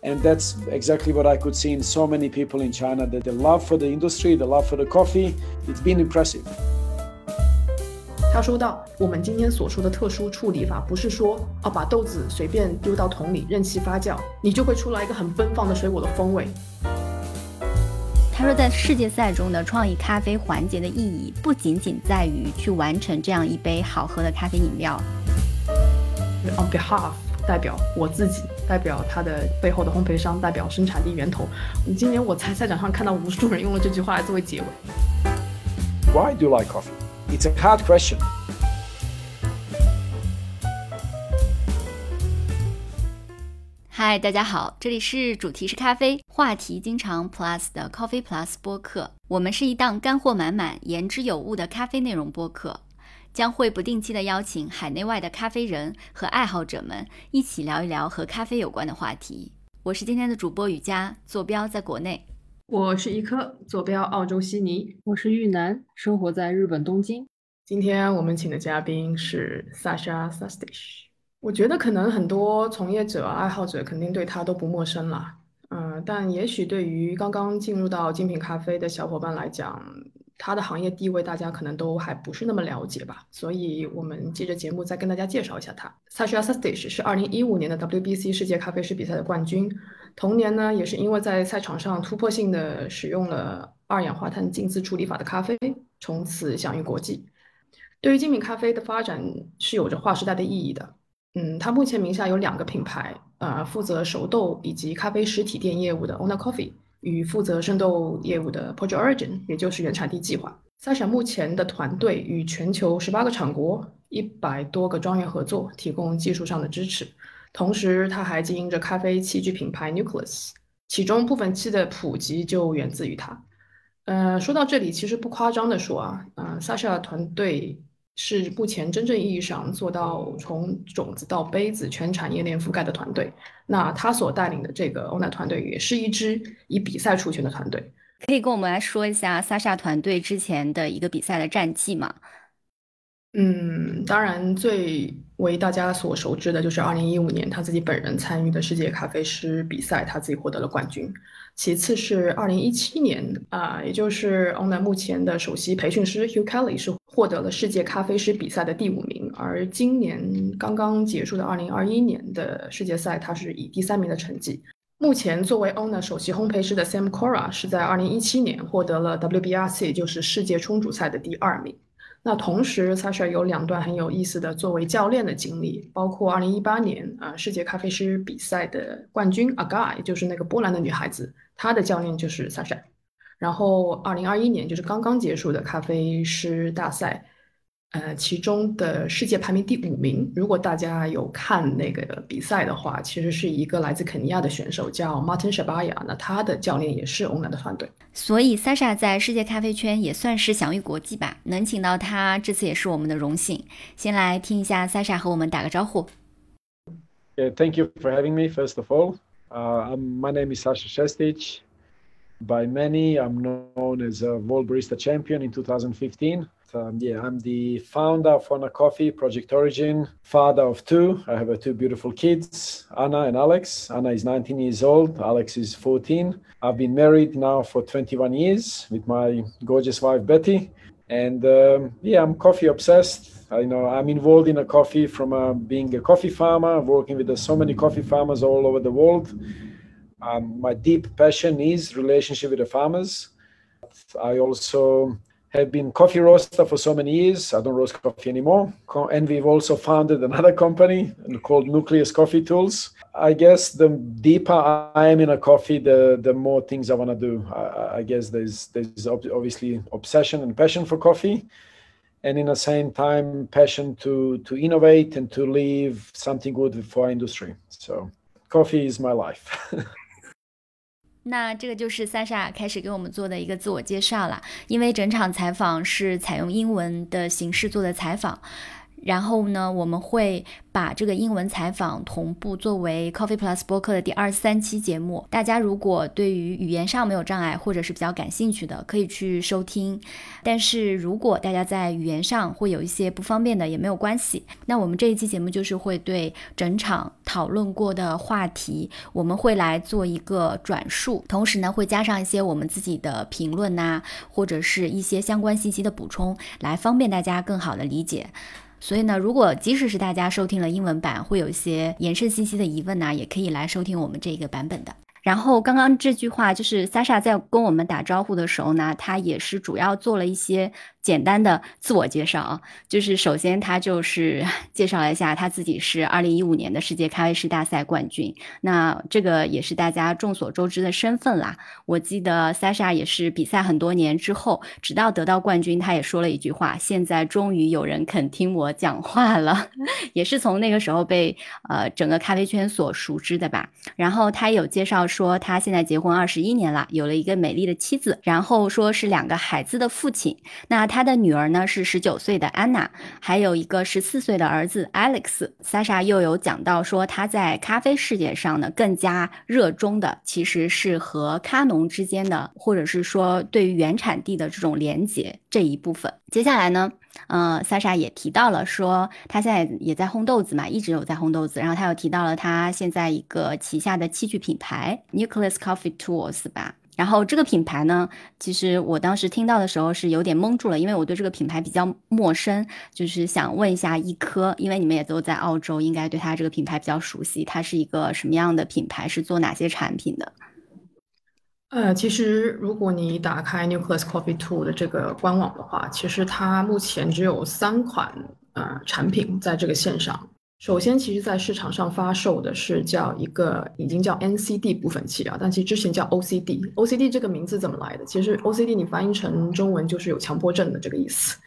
And that's exactly what I could see in so many people in China that the love for the industry, the love for the coffee, it's been impressive. 他说到：“我们今天所说的特殊处理法，不是说哦把豆子随便丢到桶里任其发酵，你就会出来一个很奔放的水果的风味。”他说，在世界赛中的创意咖啡环节的意义，不仅仅在于去完成这样一杯好喝的咖啡饮料。On behalf，代表我自己，代表它的背后的烘焙商，代表生产力源头。今年我在赛场上看到无数人用了这句话来作为结尾。Why do you like coffee? It's a hard question. 嗨，大家好，这里是主题是咖啡，话题经常 plus 的 Coffee Plus 播客。我们是一档干货满满、言之有物的咖啡内容播客，将会不定期的邀请海内外的咖啡人和爱好者们一起聊一聊和咖啡有关的话题。我是今天的主播雨佳，坐标在国内；我是一颗，坐标澳洲悉尼；我是玉南，生活在日本东京。今天我们请的嘉宾是 Sasha Sastich。我觉得可能很多从业者、爱好者肯定对他都不陌生了，嗯，但也许对于刚刚进入到精品咖啡的小伙伴来讲，他的行业地位大家可能都还不是那么了解吧。所以，我们接着节目再跟大家介绍一下他。Sasha Sastich 是2015年的 WBC 世界咖啡师比赛的冠军，同年呢，也是因为在赛场上突破性的使用了二氧化碳浸渍处理法的咖啡，从此享誉国际。对于精品咖啡的发展是有着划时代的意义的。嗯，他目前名下有两个品牌，呃，负责熟豆以及咖啡实体店业务的 Owner Coffee，与负责生豆业务的 Project Origin，也就是原产地计划。Sasha 目前的团队与全球十八个产国、一百多个庄园合作，提供技术上的支持。同时，他还经营着咖啡器具品牌 Nucleus，其中部分器的普及就源自于他。呃，说到这里，其实不夸张的说啊，嗯，Sasha 团队。是目前真正意义上做到从种子到杯子全产业链覆盖的团队。那他所带领的这个欧奈团队也是一支以比赛出圈的团队。可以跟我们来说一下萨莎团队之前的一个比赛的战绩吗？嗯，当然最为大家所熟知的就是2015年他自己本人参与的世界咖啡师比赛，他自己获得了冠军。其次是2017年啊，也就是欧奈目前的首席培训师 Hugh Kelly 是。获得了世界咖啡师比赛的第五名，而今年刚刚结束的二零二一年的世界赛，他是以第三名的成绩。目前作为 oner 首席烘焙师的 Sam Cora 是在二零一七年获得了 WBRC，就是世界冲煮赛的第二名。那同时，Sasha 有两段很有意思的作为教练的经历，包括二零一八年啊世界咖啡师比赛的冠军 Aga，就是那个波兰的女孩子，她的教练就是 Sasha。然后，二零二一年就是刚刚结束的咖啡师大赛，呃，其中的世界排名第五名。如果大家有看那个比赛的话，其实是一个来自肯尼亚的选手叫 Martin Shabaya，那他的教练也是欧南的团队。所以，Sasha 在世界咖啡圈也算是享誉国际吧。能请到他，这次也是我们的荣幸。先来听一下 Sasha 和我们打个招呼。Yeah, thank you for having me. First of all, uh, my name is Sasha Shestich. by many. I'm known as a World Barista Champion in 2015. Um, yeah, I'm the founder of Honor Coffee Project Origin, father of two. I have uh, two beautiful kids, Anna and Alex. Anna is 19 years old, Alex is 14. I've been married now for 21 years with my gorgeous wife Betty. And um, yeah, I'm coffee obsessed. I know I'm involved in a coffee from uh, being a coffee farmer, working with uh, so many coffee farmers all over the world um, my deep passion is relationship with the farmers. I also have been coffee roaster for so many years. I don't roast coffee anymore. And we've also founded another company called Nucleus Coffee Tools. I guess the deeper I am in a coffee, the the more things I want to do. I, I, guess there's there's obviously obsession and passion for coffee, and in the same time passion to to innovate and to leave something good for our industry. So coffee is my life. 那这个就是莎莎开始给我们做的一个自我介绍了，因为整场采访是采用英文的形式做的采访，然后呢，我们会把这个英文采访同步作为 Coffee Plus 播客的第二三期节目。大家如果对于语言上没有障碍，或者是比较感兴趣的，可以去收听。但是如果大家在语言上会有一些不方便的，也没有关系。那我们这一期节目就是会对整场讨论过的话题，我们会来做一个转述，同时呢，会加上一些我们自己的评论呐，或者是一些相关信息的补充，来方便大家更好的理解。所以呢，如果即使是大家收听了英文版，会有一些延伸信息的疑问呢，也可以来收听我们这个版本的。然后刚刚这句话就是 Sasha 在跟我们打招呼的时候呢，他也是主要做了一些。简单的自我介绍啊，就是首先他就是 介绍了一下他自己是二零一五年的世界咖啡师大赛冠军，那这个也是大家众所周知的身份啦。我记得 Sasha 也是比赛很多年之后，直到得到冠军，他也说了一句话：现在终于有人肯听我讲话了，也是从那个时候被呃整个咖啡圈所熟知的吧。然后他有介绍说，他现在结婚二十一年了，有了一个美丽的妻子，然后说是两个孩子的父亲。那他。他的女儿呢是十九岁的安娜，还有一个十四岁的儿子 Alex。Sasha 又有讲到说，他在咖啡世界上呢更加热衷的其实是和咖农之间的，或者是说对于原产地的这种连接这一部分。接下来呢，呃，Sasha 也提到了说，他现在也在烘豆子嘛，一直有在烘豆子。然后他又提到了他现在一个旗下的器具品牌 Nucleus Coffee Tools 吧。然后这个品牌呢，其实我当时听到的时候是有点懵住了，因为我对这个品牌比较陌生，就是想问一下一科，因为你们也都在澳洲，应该对它这个品牌比较熟悉。它是一个什么样的品牌？是做哪些产品的？呃，其实如果你打开 Nucleus Coffee Two 的这个官网的话，其实它目前只有三款呃产品在这个线上。首先，其实，在市场上发售的是叫一个已经叫 NCD 部分器啊，但其实之前叫 OCD。OCD 这个名字怎么来的？其实 OCD 你翻译成中文就是有强迫症的这个意思，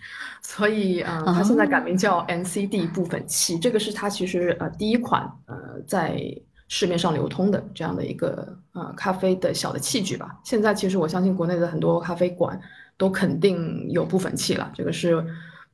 所以啊，它现在改名叫 NCD 部分器。这个是它其实呃第一款呃在市面上流通的这样的一个呃咖啡的小的器具吧。现在其实我相信国内的很多咖啡馆都肯定有部分器了，这个是。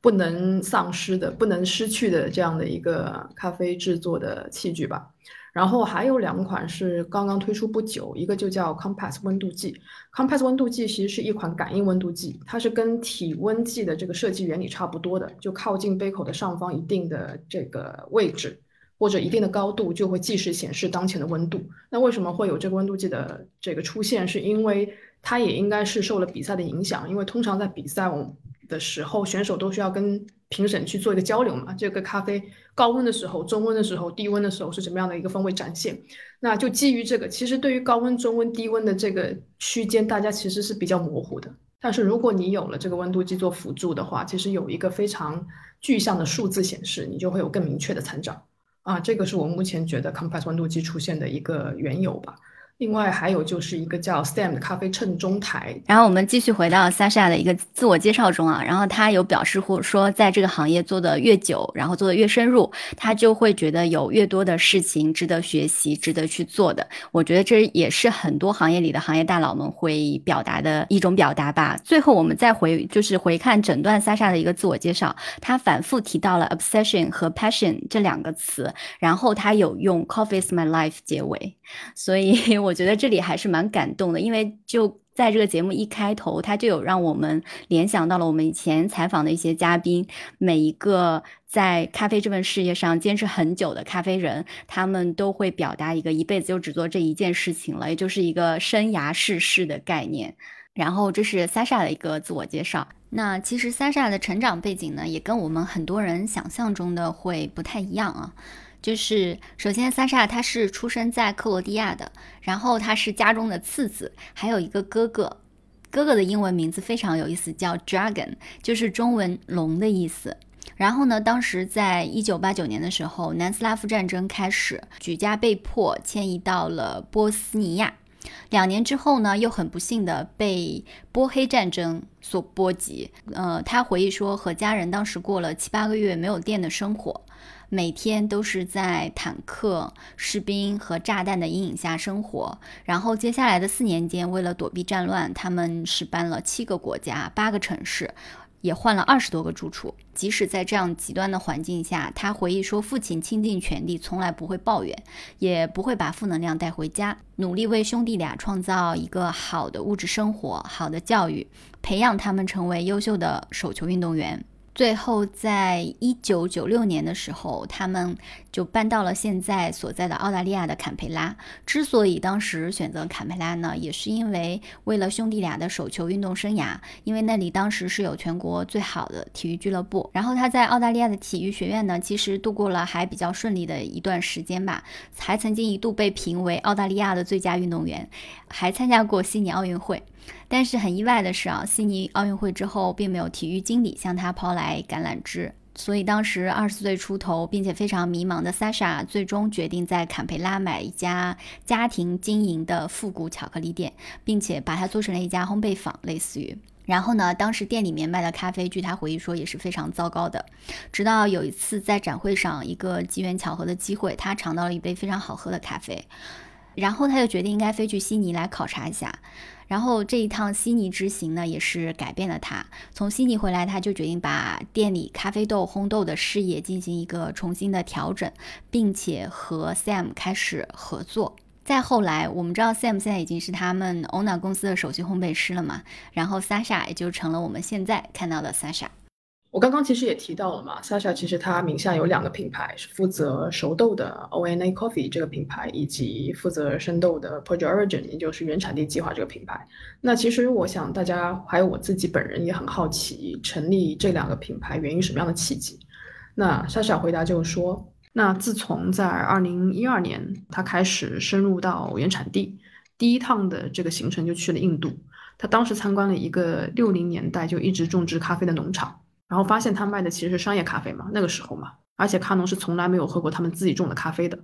不能丧失的、不能失去的这样的一个咖啡制作的器具吧。然后还有两款是刚刚推出不久，一个就叫 Compass 温度计。Compass 温度计其实是一款感应温度计，它是跟体温计的这个设计原理差不多的，就靠近杯口的上方一定的这个位置或者一定的高度，就会计时显示当前的温度。那为什么会有这个温度计的这个出现？是因为它也应该是受了比赛的影响，因为通常在比赛我。的时候，选手都需要跟评审去做一个交流嘛。这个咖啡高温的时候、中温的时候、低温的时候是什么样的一个风味展现？那就基于这个，其实对于高温、中温、低温的这个区间，大家其实是比较模糊的。但是如果你有了这个温度计做辅助的话，其实有一个非常具象的数字显示，你就会有更明确的参照。啊，这个是我目前觉得 Compass 温度计出现的一个缘由吧。另外还有就是一个叫 Sam 的咖啡称重台。然后我们继续回到 Sasha 的一个自我介绍中啊，然后他有表示或说，在这个行业做的越久，然后做的越深入，他就会觉得有越多的事情值得学习、值得去做的。我觉得这也是很多行业里的行业大佬们会表达的一种表达吧。最后我们再回就是回看整段 Sasha 的一个自我介绍，他反复提到了 obsession 和 passion 这两个词，然后他有用 Coffee is my life 结尾，所以我。我觉得这里还是蛮感动的，因为就在这个节目一开头，他就有让我们联想到了我们以前采访的一些嘉宾，每一个在咖啡这份事业上坚持很久的咖啡人，他们都会表达一个一辈子就只做这一件事情了，也就是一个生涯世事的概念。然后这是 Sasha 的一个自我介绍。那其实 Sasha 的成长背景呢，也跟我们很多人想象中的会不太一样啊。就是首先，萨莎他是出生在克罗地亚的，然后他是家中的次子，还有一个哥哥。哥哥的英文名字非常有意思，叫 Dragon，就是中文龙的意思。然后呢，当时在一九八九年的时候，南斯拉夫战争开始，举家被迫迁移到了波斯尼亚。两年之后呢，又很不幸的被波黑战争所波及。呃，他回忆说，和家人当时过了七八个月没有电的生活。每天都是在坦克、士兵和炸弹的阴影下生活。然后接下来的四年间，为了躲避战乱，他们是搬了七个国家、八个城市。也换了二十多个住处。即使在这样极端的环境下，他回忆说，父亲倾尽全力，从来不会抱怨，也不会把负能量带回家，努力为兄弟俩创造一个好的物质生活、好的教育，培养他们成为优秀的手球运动员。最后，在一九九六年的时候，他们就搬到了现在所在的澳大利亚的坎培拉。之所以当时选择坎培拉呢，也是因为为了兄弟俩的手球运动生涯，因为那里当时是有全国最好的体育俱乐部。然后他在澳大利亚的体育学院呢，其实度过了还比较顺利的一段时间吧，还曾经一度被评为澳大利亚的最佳运动员，还参加过悉尼奥运会。但是很意外的是啊，悉尼奥运会之后，并没有体育经理向他抛来橄榄枝，所以当时二十岁出头并且非常迷茫的 Sasha 最终决定在坎培拉买一家家庭经营的复古巧克力店，并且把它做成了一家烘焙坊，类似于。然后呢，当时店里面卖的咖啡，据他回忆说也是非常糟糕的。直到有一次在展会上一个机缘巧合的机会，他尝到了一杯非常好喝的咖啡，然后他就决定应该飞去悉尼来考察一下。然后这一趟悉尼之行呢，也是改变了他。从悉尼回来，他就决定把店里咖啡豆烘豆的事业进行一个重新的调整，并且和 Sam 开始合作。再后来，我们知道 Sam 现在已经是他们 Ona 公司的首席烘焙师了嘛，然后 Sasha 也就成了我们现在看到的 Sasha。我刚刚其实也提到了嘛，Sasha 其实他名下有两个品牌，是负责熟豆的 ONA Coffee 这个品牌，以及负责生豆的 Project Origin，也就是原产地计划这个品牌。那其实我想大家还有我自己本人也很好奇，成立这两个品牌源于什么样的契机？那 Sasha 回答就是说，那自从在二零一二年他开始深入到原产地，第一趟的这个行程就去了印度，他当时参观了一个六零年代就一直种植咖啡的农场。然后发现他卖的其实是商业咖啡嘛，那个时候嘛，而且卡农是从来没有喝过他们自己种的咖啡的，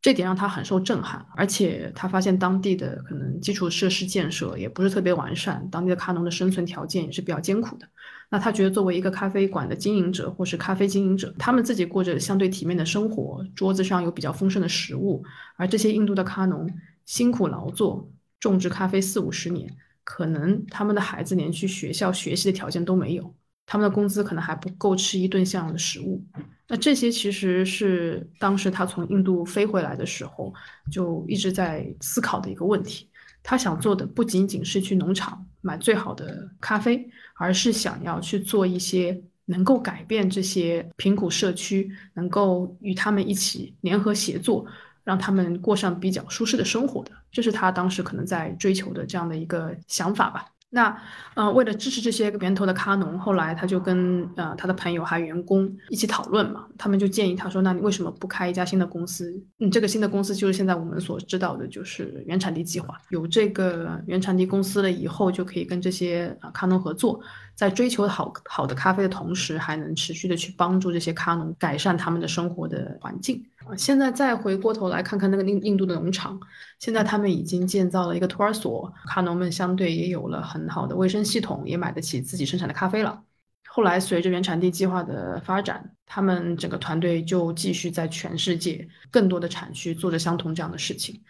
这点让他很受震撼。而且他发现当地的可能基础设施建设也不是特别完善，当地的卡农的生存条件也是比较艰苦的。那他觉得作为一个咖啡馆的经营者或是咖啡经营者，他们自己过着相对体面的生活，桌子上有比较丰盛的食物，而这些印度的卡农辛苦劳作种植咖啡四五十年，可能他们的孩子连去学校学习的条件都没有。他们的工资可能还不够吃一顿像样的食物，那这些其实是当时他从印度飞回来的时候就一直在思考的一个问题。他想做的不仅仅是去农场买最好的咖啡，而是想要去做一些能够改变这些贫苦社区，能够与他们一起联合协作，让他们过上比较舒适的生活的。这是他当时可能在追求的这样的一个想法吧。那呃，为了支持这些源头的咖农，后来他就跟呃他的朋友还有员工一起讨论嘛，他们就建议他说，那你为什么不开一家新的公司？嗯，这个新的公司就是现在我们所知道的，就是原产地计划。有这个原产地公司了以后，就可以跟这些啊咖农合作，在追求好好的咖啡的同时，还能持续的去帮助这些咖农改善他们的生活的环境。现在再回过头来看看那个印印度的农场，现在他们已经建造了一个托儿所，卡农们相对也有了很好的卫生系统，也买得起自己生产的咖啡了。后来随着原产地计划的发展，他们整个团队就继续在全世界更多的产区做着相同这样的事情。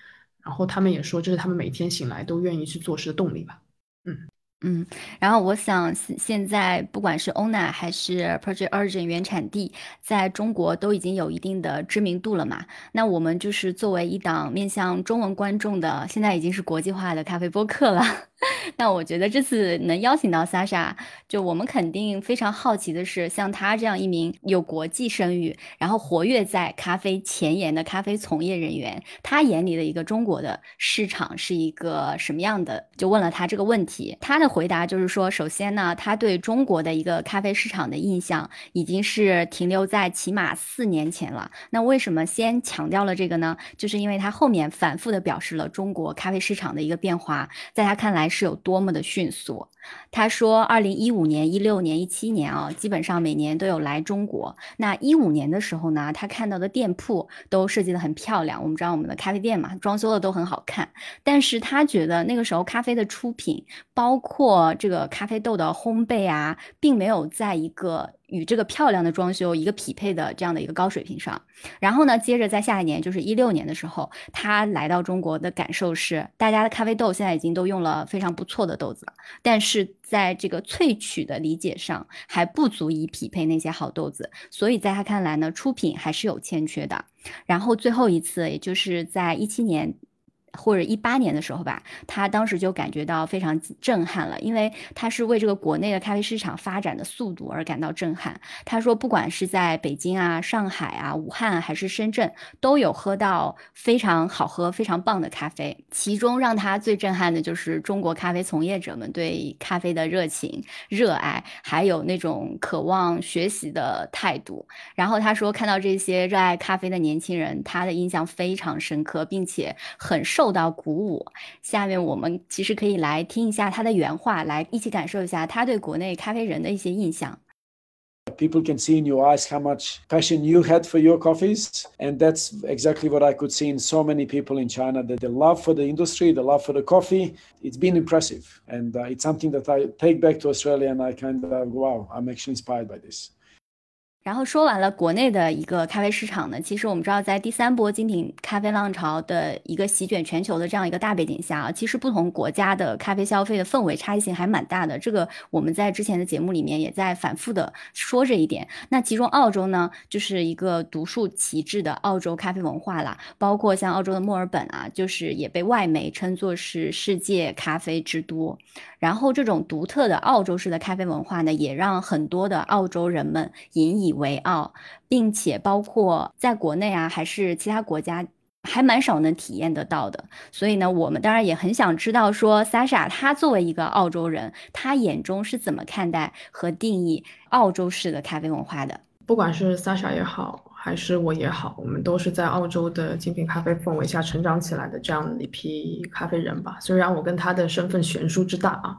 然后他们也说，这是他们每天醒来都愿意去做事的动力吧。嗯。然后我想现现在不管是 Ona 还是 Project Origin 原产地，在中国都已经有一定的知名度了嘛。那我们就是作为一档面向中文观众的，现在已经是国际化的咖啡播客了。那我觉得这次能邀请到莎莎就我们肯定非常好奇的是，像他这样一名有国际声誉，然后活跃在咖啡前沿的咖啡从业人员，他眼里的一个中国的市场是一个什么样的？就问了他这个问题，他的回答就是说，首先呢，他对中国的一个咖啡市场的印象已经是停留在起码四年前了。那为什么先强调了这个呢？就是因为他后面反复的表示了中国咖啡市场的一个变化，在他看来。是有多么的迅速。他说，二零一五年、一六年、一七年啊，基本上每年都有来中国。那一五年的时候呢，他看到的店铺都设计的很漂亮。我们知道我们的咖啡店嘛，装修的都很好看。但是他觉得那个时候咖啡的出品，包括这个咖啡豆的烘焙啊，并没有在一个与这个漂亮的装修一个匹配的这样的一个高水平上。然后呢，接着在下一年，就是一六年的时候，他来到中国的感受是，大家的咖啡豆现在已经都用了非常不错的豆子了，但是。在这个萃取的理解上还不足以匹配那些好豆子，所以在他看来呢，出品还是有欠缺的。然后最后一次，也就是在一七年。或者一八年的时候吧，他当时就感觉到非常震撼了，因为他是为这个国内的咖啡市场发展的速度而感到震撼。他说，不管是在北京啊、上海啊、武汉还是深圳，都有喝到非常好喝、非常棒的咖啡。其中让他最震撼的就是中国咖啡从业者们对咖啡的热情、热爱，还有那种渴望学习的态度。然后他说，看到这些热爱咖啡的年轻人，他的印象非常深刻，并且很受。受到鼓舞。下面我们其实可以来听一下他的原话，来一起感受一下他对国内咖啡人的一些印象。People can see in your eyes how much passion you had for your coffees, and that's exactly what I could see in so many people in China. That the love for the industry, the love for the coffee, it's been impressive, and uh, it's something that I take back to Australia, and I kind of wow, I'm actually inspired by this. 然后说完了国内的一个咖啡市场呢，其实我们知道，在第三波精品咖啡浪潮的一个席卷全球的这样一个大背景下啊，其实不同国家的咖啡消费的氛围差异性还蛮大的。这个我们在之前的节目里面也在反复的说这一点。那其中澳洲呢，就是一个独树其帜的澳洲咖啡文化啦，包括像澳洲的墨尔本啊，就是也被外媒称作是世界咖啡之都。然后这种独特的澳洲式的咖啡文化呢，也让很多的澳洲人们引以为傲，并且包括在国内啊，还是其他国家，还蛮少能体验得到的。所以呢，我们当然也很想知道，说 Sasha 他作为一个澳洲人，他眼中是怎么看待和定义澳洲式的咖啡文化的？不管是 Sasha 也好。还是我也好，我们都是在澳洲的精品咖啡氛围下成长起来的这样的一批咖啡人吧。虽然我跟他的身份悬殊之大啊，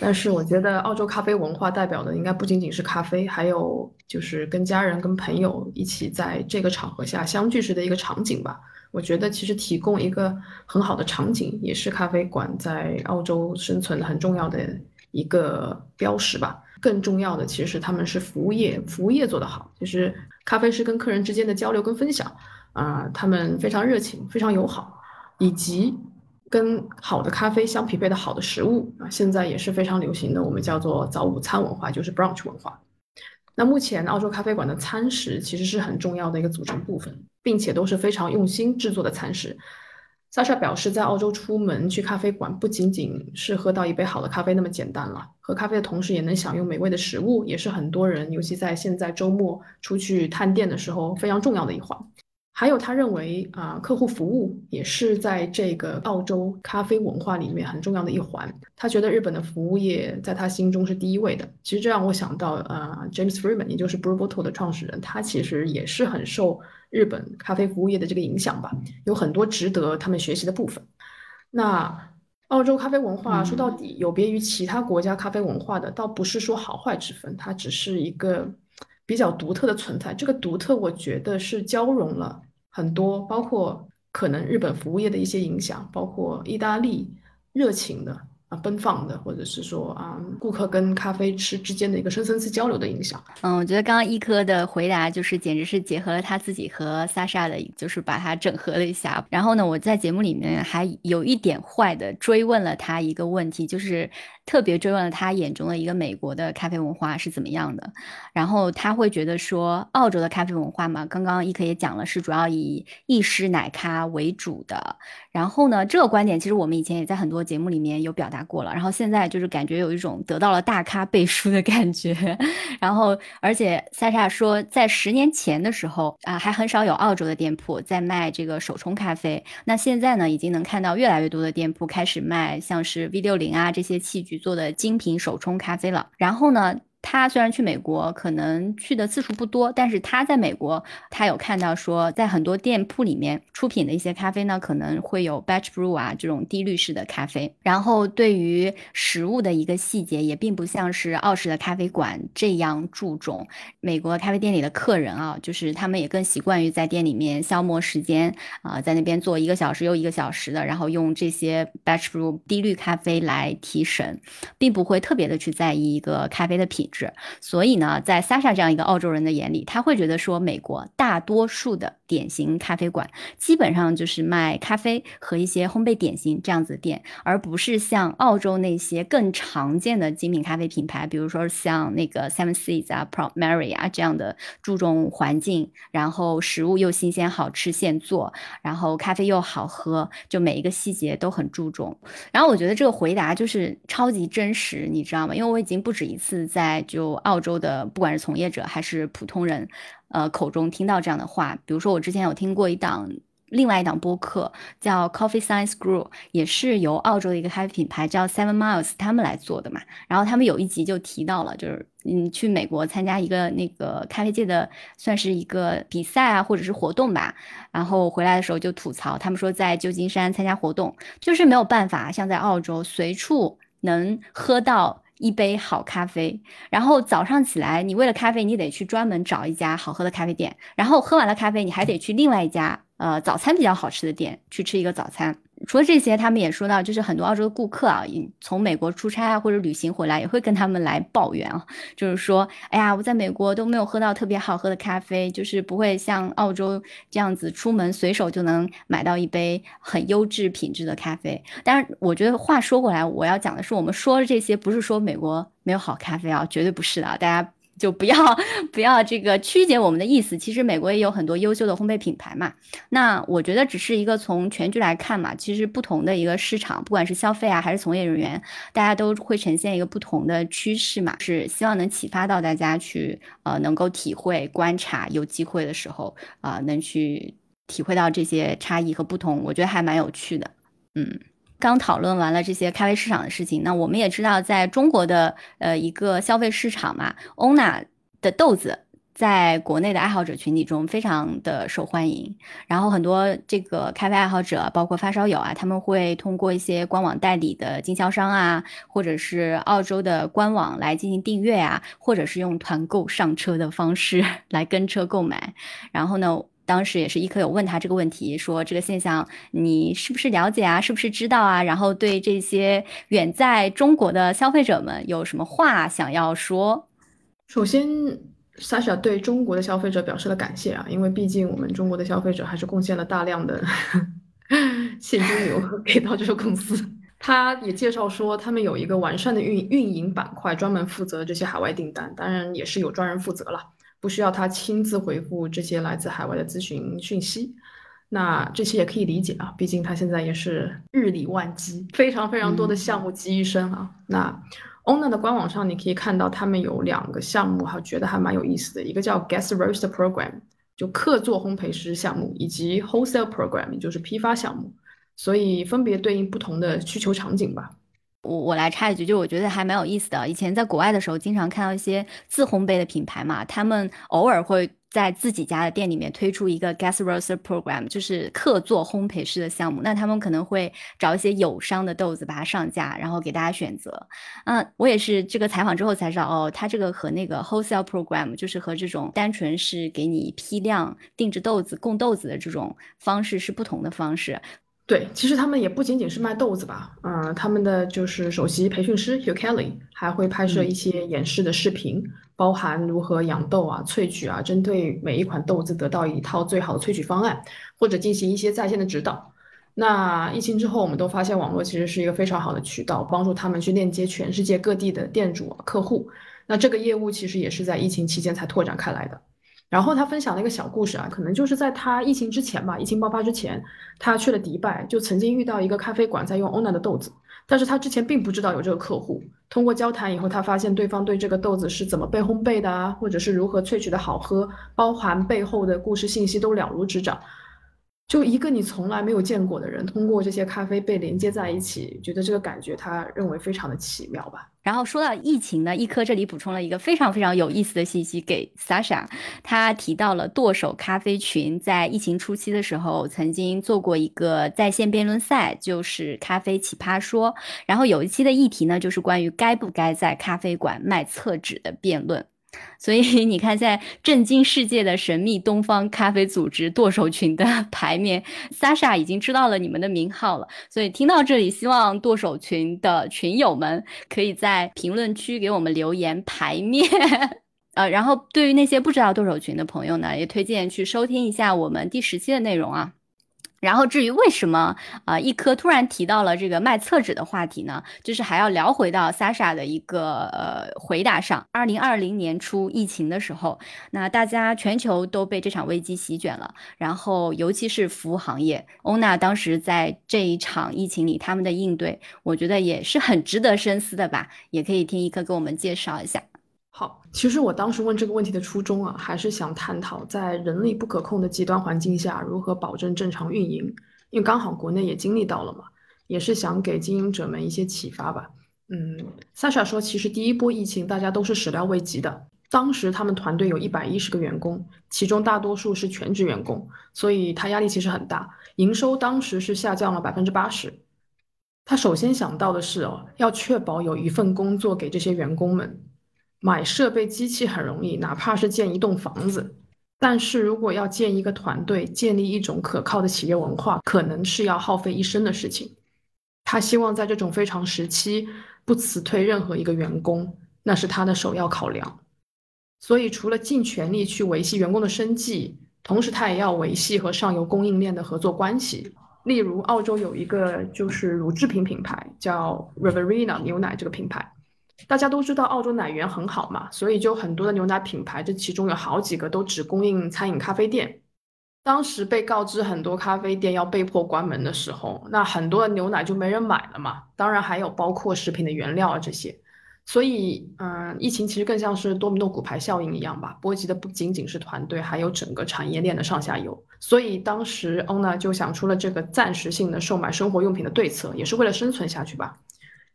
但是我觉得澳洲咖啡文化代表的应该不仅仅是咖啡，还有就是跟家人、跟朋友一起在这个场合下相聚时的一个场景吧。我觉得其实提供一个很好的场景，也是咖啡馆在澳洲生存的很重要的一个标识吧。更重要的其实他们是服务业，服务业做得好，就是咖啡师跟客人之间的交流跟分享，啊，他们非常热情，非常友好，以及跟好的咖啡相匹配的好的食物啊，现在也是非常流行的，我们叫做早午餐文化，就是 brunch 文化。那目前澳洲咖啡馆的餐食其实是很重要的一个组成部分，并且都是非常用心制作的餐食。萨莎表示，在澳洲出门去咖啡馆，不仅仅是喝到一杯好的咖啡那么简单了，喝咖啡的同时也能享用美味的食物，也是很多人，尤其在现在周末出去探店的时候非常重要的一环。还有，他认为啊，客户服务也是在这个澳洲咖啡文化里面很重要的一环。他觉得日本的服务业在他心中是第一位的。其实这让我想到，呃，James Freeman，也就是 Bottle 的创始人，他其实也是很受日本咖啡服务业的这个影响吧，有很多值得他们学习的部分。那澳洲咖啡文化说到底有别于其他国家咖啡文化的，倒不是说好坏之分，它只是一个比较独特的存在。这个独特，我觉得是交融了。很多，包括可能日本服务业的一些影响，包括意大利热情的。啊，奔放的，或者是说啊，顾客跟咖啡师之间的一个深层次交流的影响。嗯，我觉得刚刚一科的回答就是简直是结合了他自己和萨莎的，就是把它整合了一下。然后呢，我在节目里面还有一点坏的追问了他一个问题，就是特别追问了他眼中的一个美国的咖啡文化是怎么样的。然后他会觉得说，澳洲的咖啡文化嘛，刚刚一科也讲了，是主要以意式奶咖为主的。然后呢，这个观点其实我们以前也在很多节目里面有表达过了。然后现在就是感觉有一种得到了大咖背书的感觉。然后，而且萨莎说，在十年前的时候啊，还很少有澳洲的店铺在卖这个手冲咖啡。那现在呢，已经能看到越来越多的店铺开始卖像是 V 六零啊这些器具做的精品手冲咖啡了。然后呢？他虽然去美国可能去的次数不多，但是他在美国，他有看到说，在很多店铺里面出品的一些咖啡呢，可能会有 batch brew 啊这种低滤式的咖啡。然后对于食物的一个细节，也并不像是澳式的咖啡馆这样注重。美国咖啡店里的客人啊，就是他们也更习惯于在店里面消磨时间啊，在那边坐一个小时又一个小时的，然后用这些 batch brew 低滤咖啡来提神，并不会特别的去在意一个咖啡的品。所以呢，在 Sasha 这样一个澳洲人的眼里，他会觉得说，美国大多数的典型咖啡馆基本上就是卖咖啡和一些烘焙点心这样子的店，而不是像澳洲那些更常见的精品咖啡品牌，比如说像那个 Seven Seas 啊、Pro Mary 啊这样的注重环境，然后食物又新鲜好吃现做，然后咖啡又好喝，就每一个细节都很注重。然后我觉得这个回答就是超级真实，你知道吗？因为我已经不止一次在就澳洲的不管是从业者还是普通人，呃口中听到这样的话。比如说我之前有听过一档。另外一档播客叫 Coffee Science Group，也是由澳洲的一个咖啡品牌叫 Seven Miles 他们来做的嘛。然后他们有一集就提到了，就是嗯去美国参加一个那个咖啡界的算是一个比赛啊，或者是活动吧。然后回来的时候就吐槽，他们说在旧金山参加活动就是没有办法像在澳洲随处能喝到一杯好咖啡。然后早上起来，你为了咖啡，你得去专门找一家好喝的咖啡店。然后喝完了咖啡，你还得去另外一家。呃，早餐比较好吃的店去吃一个早餐。除了这些，他们也说到，就是很多澳洲的顾客啊，从美国出差啊或者旅行回来，也会跟他们来抱怨啊，就是说，哎呀，我在美国都没有喝到特别好喝的咖啡，就是不会像澳洲这样子出门随手就能买到一杯很优质品质的咖啡。但是，我觉得话说回来，我要讲的是，我们说的这些不是说美国没有好咖啡啊，绝对不是的，大家。就不要不要这个曲解我们的意思。其实美国也有很多优秀的烘焙品牌嘛。那我觉得只是一个从全局来看嘛。其实不同的一个市场，不管是消费啊还是从业人员，大家都会呈现一个不同的趋势嘛。是希望能启发到大家去呃能够体会观察，有机会的时候啊能去体会到这些差异和不同。我觉得还蛮有趣的，嗯。刚讨论完了这些咖啡市场的事情，那我们也知道，在中国的呃一个消费市场嘛，欧娜的豆子在国内的爱好者群体中非常的受欢迎。然后很多这个咖啡爱好者，包括发烧友啊，他们会通过一些官网代理的经销商啊，或者是澳洲的官网来进行订阅啊，或者是用团购上车的方式 来跟车购买。然后呢？当时也是一科有问他这个问题，说这个现象你是不是了解啊？是不是知道啊？然后对这些远在中国的消费者们有什么话想要说？首先，Sasha 对中国的消费者表示了感谢啊，因为毕竟我们中国的消费者还是贡献了大量的 现金流 给到这个公司。他也介绍说，他们有一个完善的运运营板块，专门负责这些海外订单，当然也是有专人负责了。不需要他亲自回复这些来自海外的咨询讯息，那这些也可以理解啊，毕竟他现在也是日理万机，非常非常多的项目集一身啊。那 Owner 的官网上你可以看到，他们有两个项目哈，觉得还蛮有意思的，一个叫 Guest Roaster Program，就客座烘焙师项目，以及 Wholesale Program，也就是批发项目，所以分别对应不同的需求场景吧。我我来插一句，就我觉得还蛮有意思的。以前在国外的时候，经常看到一些自烘焙的品牌嘛，他们偶尔会在自己家的店里面推出一个 guest roaster program，就是客座烘焙师的项目。那他们可能会找一些友商的豆子把它上架，然后给大家选择。嗯，我也是这个采访之后才知道，哦，他这个和那个 wholesale program，就是和这种单纯是给你批量定制豆子供豆子的这种方式是不同的方式。对，其实他们也不仅仅是卖豆子吧，嗯，他们的就是首席培训师 Hugh Kelly 还会拍摄一些演示的视频，包含如何养豆啊、萃取啊，针对每一款豆子得到一套最好的萃取方案，或者进行一些在线的指导。那疫情之后，我们都发现网络其实是一个非常好的渠道，帮助他们去链接全世界各地的店主客户。那这个业务其实也是在疫情期间才拓展开来的。然后他分享了一个小故事啊，可能就是在他疫情之前吧，疫情爆发之前，他去了迪拜，就曾经遇到一个咖啡馆在用欧娜的豆子，但是他之前并不知道有这个客户。通过交谈以后，他发现对方对这个豆子是怎么被烘焙的啊，或者是如何萃取的好喝，包含背后的故事信息都了如指掌。就一个你从来没有见过的人，通过这些咖啡被连接在一起，觉得这个感觉他认为非常的奇妙吧。然后说到疫情呢，一科这里补充了一个非常非常有意思的信息给 Sasha，他提到了剁手咖啡群在疫情初期的时候曾经做过一个在线辩论赛，就是咖啡奇葩说。然后有一期的议题呢，就是关于该不该在咖啡馆卖厕纸的辩论。所以 你看，在震惊世界的神秘东方咖啡组织剁手群的 牌面，Sasha 已经知道了你们的名号了。所以听到这里，希望剁手群的群友们可以在评论区给我们留言牌面。呃，然后对于那些不知道剁手群的朋友呢，也推荐去收听一下我们第十期的内容啊。然后至于为什么啊，一科突然提到了这个卖厕纸的话题呢？就是还要聊回到 Sasha 的一个呃回答上。二零二零年初疫情的时候，那大家全球都被这场危机席卷了，然后尤其是服务行业，欧娜当时在这一场疫情里他们的应对，我觉得也是很值得深思的吧。也可以听一科给我们介绍一下。好，其实我当时问这个问题的初衷啊，还是想探讨在人力不可控的极端环境下，如何保证正常运营。因为刚好国内也经历到了嘛，也是想给经营者们一些启发吧。嗯，Sasha 说，其实第一波疫情大家都是始料未及的。当时他们团队有一百一十个员工，其中大多数是全职员工，所以他压力其实很大，营收当时是下降了百分之八十。他首先想到的是哦，要确保有一份工作给这些员工们。买设备机器很容易，哪怕是建一栋房子，但是如果要建一个团队，建立一种可靠的企业文化，可能是要耗费一生的事情。他希望在这种非常时期不辞退任何一个员工，那是他的首要考量。所以除了尽全力去维系员工的生计，同时他也要维系和上游供应链的合作关系。例如，澳洲有一个就是乳制品品牌叫 Riverina 牛奶这个品牌。大家都知道澳洲奶源很好嘛，所以就很多的牛奶品牌，这其中有好几个都只供应餐饮咖啡店。当时被告知很多咖啡店要被迫关门的时候，那很多的牛奶就没人买了嘛。当然还有包括食品的原料啊这些。所以，嗯，疫情其实更像是多米诺骨牌效应一样吧，波及的不仅仅是团队，还有整个产业链的上下游。所以当时欧娜就想出了这个暂时性的售卖生活用品的对策，也是为了生存下去吧。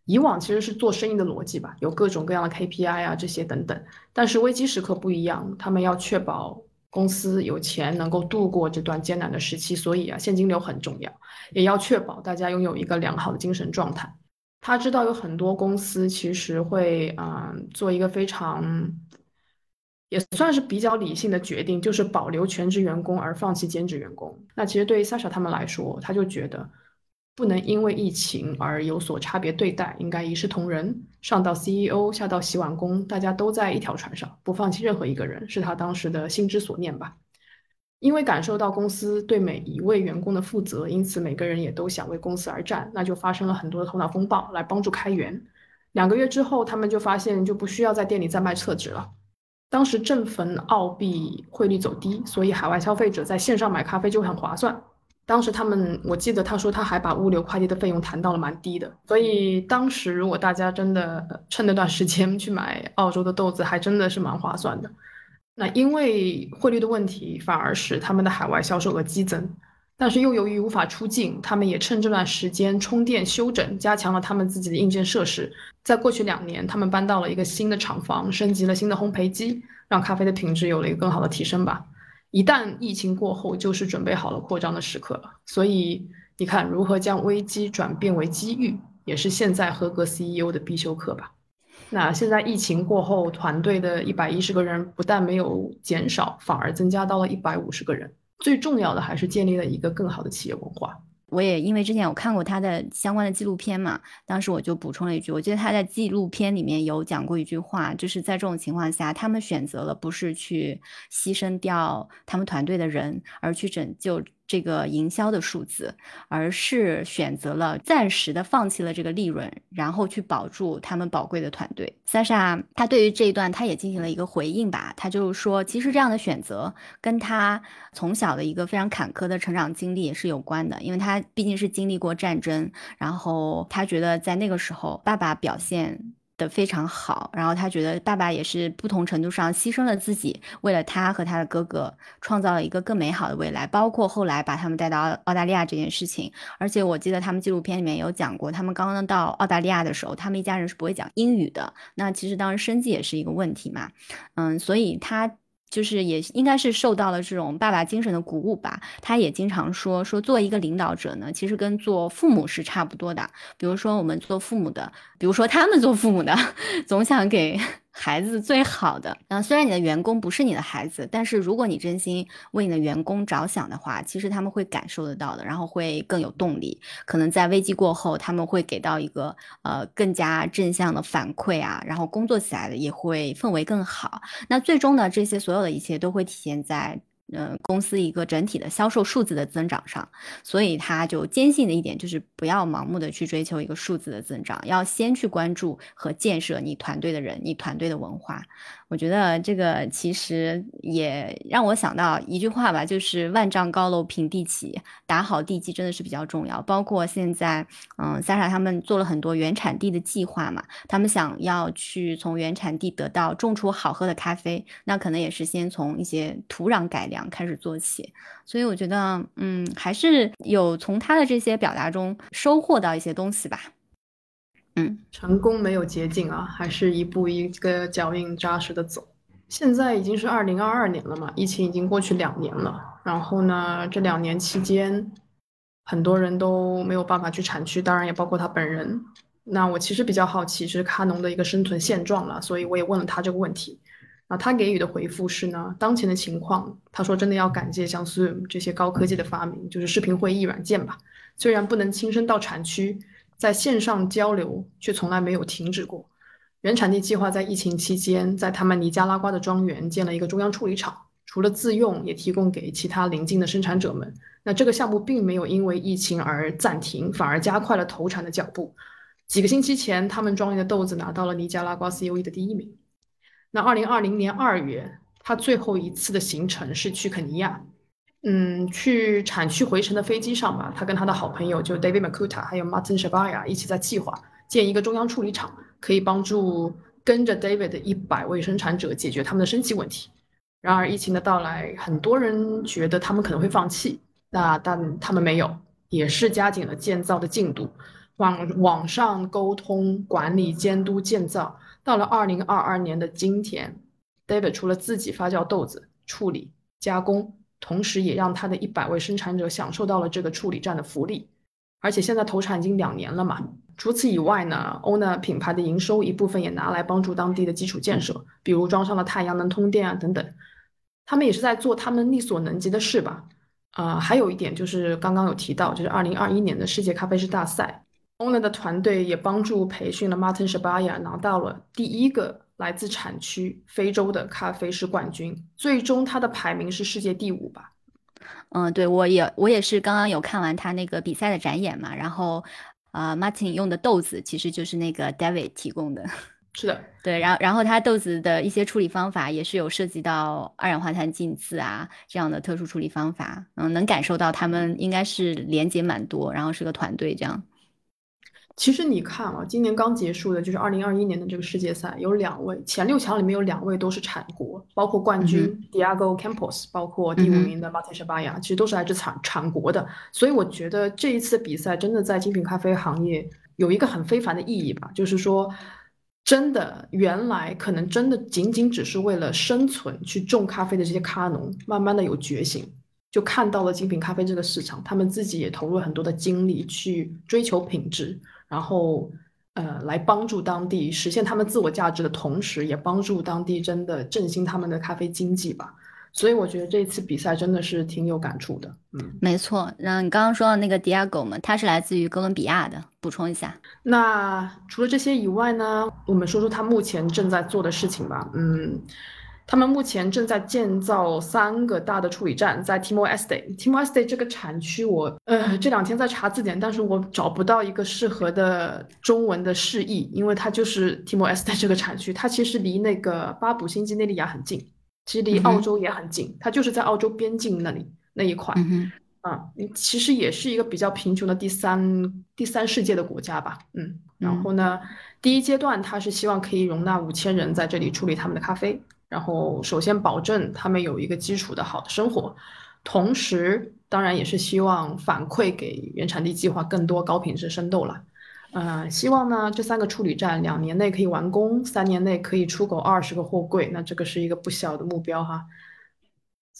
以往其实是做生意的逻辑吧，有各种各样的 KPI 啊这些等等，但是危机时刻不一样，他们要确保公司有钱能够度过这段艰难的时期，所以啊现金流很重要，也要确保大家拥有一个良好的精神状态。他知道有很多公司其实会嗯做一个非常也算是比较理性的决定，就是保留全职员工而放弃兼职员工。那其实对于 Sasha 他们来说，他就觉得。不能因为疫情而有所差别对待，应该一视同仁。上到 CEO，下到洗碗工，大家都在一条船上，不放弃任何一个人，是他当时的心之所念吧。因为感受到公司对每一位员工的负责，因此每个人也都想为公司而战，那就发生了很多的头脑风暴来帮助开源。两个月之后，他们就发现就不需要在店里再卖厕纸了。当时正逢澳币汇率走低，所以海外消费者在线上买咖啡就很划算。当时他们，我记得他说他还把物流快递的费用谈到了蛮低的，所以当时如果大家真的趁那段时间去买澳洲的豆子，还真的是蛮划算的。那因为汇率的问题，反而使他们的海外销售额激增，但是又由于无法出境，他们也趁这段时间充电、休整，加强了他们自己的硬件设施。在过去两年，他们搬到了一个新的厂房，升级了新的烘焙机，让咖啡的品质有了一个更好的提升吧。一旦疫情过后，就是准备好了扩张的时刻了。所以你看，如何将危机转变为机遇，也是现在合格 CEO 的必修课吧。那现在疫情过后，团队的一百一十个人不但没有减少，反而增加到了一百五十个人。最重要的还是建立了一个更好的企业文化。我也因为之前我看过他的相关的纪录片嘛，当时我就补充了一句，我记得他在纪录片里面有讲过一句话，就是在这种情况下，他们选择了不是去牺牲掉他们团队的人，而去拯救。这个营销的数字，而是选择了暂时的放弃了这个利润，然后去保住他们宝贵的团队。萨莎他对于这一段他也进行了一个回应吧，他就是说，其实这样的选择跟他从小的一个非常坎坷的成长经历也是有关的，因为他毕竟是经历过战争，然后他觉得在那个时候爸爸表现。的非常好，然后他觉得爸爸也是不同程度上牺牲了自己，为了他和他的哥哥创造了一个更美好的未来，包括后来把他们带到澳大利亚这件事情。而且我记得他们纪录片里面有讲过，他们刚刚到澳大利亚的时候，他们一家人是不会讲英语的。那其实当时生计也是一个问题嘛，嗯，所以他。就是也应该是受到了这种爸爸精神的鼓舞吧。他也经常说说做一个领导者呢，其实跟做父母是差不多的。比如说我们做父母的，比如说他们做父母的，总想给孩子最好的。然后虽然你的员工不是你的孩子，但是如果你真心为你的员工着想的话，其实他们会感受得到的，然后会更有动力。可能在危机过后，他们会给到一个呃更加正向的反馈啊，然后工作起来的也会氛围更好。那最终呢，这些所有的一切都会体现在。嗯，公司一个整体的销售数字的增长上，所以他就坚信的一点就是不要盲目的去追求一个数字的增长，要先去关注和建设你团队的人，你团队的文化。我觉得这个其实也让我想到一句话吧，就是万丈高楼平地起，打好地基真的是比较重要。包括现在，嗯，Sara 他们做了很多原产地的计划嘛，他们想要去从原产地得到种出好喝的咖啡，那可能也是先从一些土壤改良开始做起。所以我觉得，嗯，还是有从他的这些表达中收获到一些东西吧。嗯，成功没有捷径啊，还是一步一个脚印扎实的走。现在已经是二零二二年了嘛，疫情已经过去两年了。然后呢，这两年期间，很多人都没有办法去产区，当然也包括他本人。那我其实比较好奇，是卡农的一个生存现状了，所以我也问了他这个问题。他给予的回复是呢，当前的情况，他说真的要感谢像 Zoom 这些高科技的发明，就是视频会议软件吧，虽然不能亲身到产区。在线上交流却从来没有停止过。原产地计划在疫情期间，在他们尼加拉瓜的庄园建了一个中央处理厂，除了自用，也提供给其他邻近的生产者们。那这个项目并没有因为疫情而暂停，反而加快了投产的脚步。几个星期前，他们庄园的豆子拿到了尼加拉瓜 COE 的第一名。那二零二零年二月，他最后一次的行程是去肯尼亚。嗯，去产区回程的飞机上吧，他跟他的好朋友就 David Makuta 还有 Martin Shabaya 一起在计划建一个中央处理厂，可以帮助跟着 David 的一百位生产者解决他们的生计问题。然而疫情的到来，很多人觉得他们可能会放弃，那但他们没有，也是加紧了建造的进度，网网上沟通、管理、监督建造。到了二零二二年的今天，David 除了自己发酵豆子、处理、加工。同时，也让他的一百位生产者享受到了这个处理站的福利，而且现在投产已经两年了嘛。除此以外呢，oner 品牌的营收一部分也拿来帮助当地的基础建设，比如装上了太阳能通电啊等等。他们也是在做他们力所能及的事吧。啊，还有一点就是刚刚有提到，就是二零二一年的世界咖啡师大赛，欧娜的团队也帮助培训了 Martin Shabaya，拿到了第一个。来自产区非洲的咖啡师冠军，最终他的排名是世界第五吧？嗯，对，我也我也是刚刚有看完他那个比赛的展演嘛，然后啊，Martin 用的豆子其实就是那个 David 提供的，是的，对，然后然后他豆子的一些处理方法也是有涉及到二氧化碳浸渍啊这样的特殊处理方法，嗯，能感受到他们应该是连接蛮多，然后是个团队这样。其实你看啊，今年刚结束的就是二零二一年的这个世界赛，有两位前六强里面有两位都是产国，包括冠军 Diego Campos，包括第五名的 Martin Shabaya，其实都是来自产产国的。所以我觉得这一次比赛真的在精品咖啡行业有一个很非凡的意义吧，就是说，真的原来可能真的仅仅只是为了生存去种咖啡的这些咖农，慢慢的有觉醒，就看到了精品咖啡这个市场，他们自己也投入很多的精力去追求品质。然后，呃，来帮助当地实现他们自我价值的同时，也帮助当地真的振兴他们的咖啡经济吧。所以我觉得这次比赛真的是挺有感触的。嗯，没错。然后你刚刚说的那个迪亚狗嘛，他是来自于哥伦比亚的。补充一下，那除了这些以外呢，我们说说他目前正在做的事情吧。嗯。他们目前正在建造三个大的处理站，在 Timor Este。Timor Este 这个产区，我呃这两天在查字典，但是我找不到一个适合的中文的释义，因为它就是 Timor Este 这个产区，它其实离那个巴布新几内利亚很近，其实离澳洲也很近，它就是在澳洲边境那里那一块，啊，其实也是一个比较贫穷的第三第三世界的国家吧，嗯，然后呢，第一阶段它是希望可以容纳五千人在这里处理他们的咖啡。然后，首先保证他们有一个基础的好的生活，同时，当然也是希望反馈给原产地计划更多高品质生豆了。嗯，希望呢这三个处理站两年内可以完工，三年内可以出口二十个货柜，那这个是一个不小的目标哈。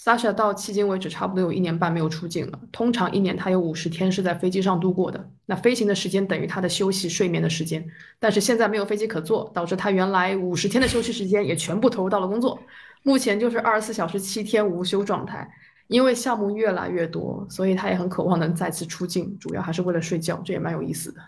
Sasha 到迄今为止差不多有一年半没有出境了。通常一年他有五十天是在飞机上度过的，那飞行的时间等于他的休息睡眠的时间。但是现在没有飞机可坐，导致他原来五十天的休息时间也全部投入到了工作。目前就是二十四小时七天无休状态。因为项目越来越多，所以他也很渴望能再次出境，主要还是为了睡觉，这也蛮有意思的。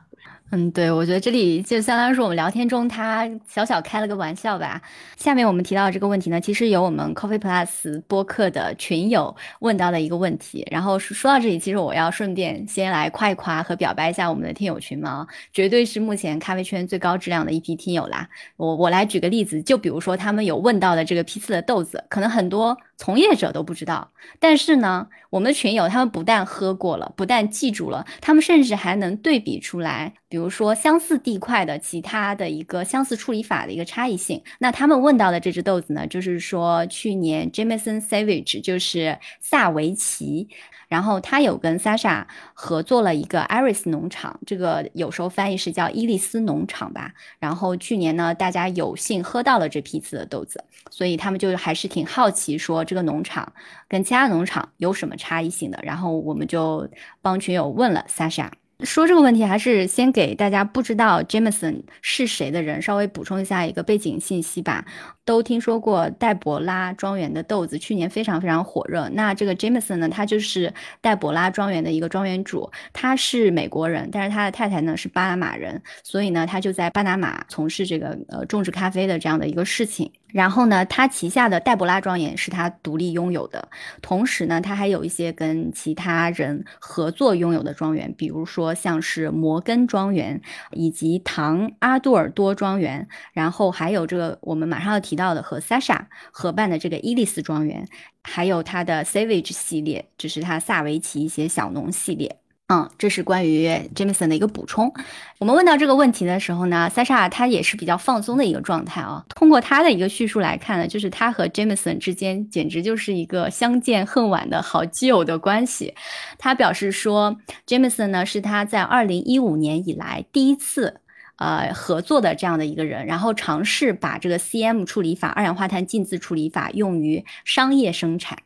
嗯，对，我觉得这里就相当于是我们聊天中他小小开了个玩笑吧。下面我们提到这个问题呢，其实有我们 Coffee Plus 播客的群友问到的一个问题。然后说到这里，其实我要顺便先来夸一夸和表白一下我们的听友群嘛，绝对是目前咖啡圈最高质量的一批听友啦。我我来举个例子，就比如说他们有问到的这个批次的豆子，可能很多从业者都不知道，但是呢，我们的群友他们不但喝过了，不但记住了，他们甚至还能对比出来。比如说相似地块的其他的一个相似处理法的一个差异性，那他们问到的这只豆子呢，就是说去年 Jameson Savage 就是萨维奇，然后他有跟 Sasha 合作了一个 Iris 农场，这个有时候翻译是叫伊利斯农场吧。然后去年呢，大家有幸喝到了这批次的豆子，所以他们就还是挺好奇，说这个农场跟其他农场有什么差异性的。然后我们就帮群友问了 Sasha。说这个问题，还是先给大家不知道 Jameson 是谁的人稍微补充一下一个背景信息吧。都听说过黛博拉庄园的豆子，去年非常非常火热。那这个 Jameson 呢，他就是黛博拉庄园的一个庄园主，他是美国人，但是他的太太呢是巴拿马人，所以呢，他就在巴拿马从事这个呃种植咖啡的这样的一个事情。然后呢，他旗下的黛博拉庄园是他独立拥有的，同时呢，他还有一些跟其他人合作拥有的庄园，比如说像是摩根庄园以及唐阿杜尔多庄园，然后还有这个我们马上要提。到的和 Sasha 合办的这个伊利斯庄园，还有他的 Savage 系列，这是他萨维奇一些小农系列。嗯，这是关于 Jameson 的一个补充。我们问到这个问题的时候呢，Sasha 他也是比较放松的一个状态啊。通过他的一个叙述来看呢，就是他和 Jameson 之间简直就是一个相见恨晚的好基友的关系。他表示说，Jameson 呢是他在二零一五年以来第一次。呃，合作的这样的一个人，然后尝试把这个 CM 处理法、二氧化碳浸渍处理法用于商业生产。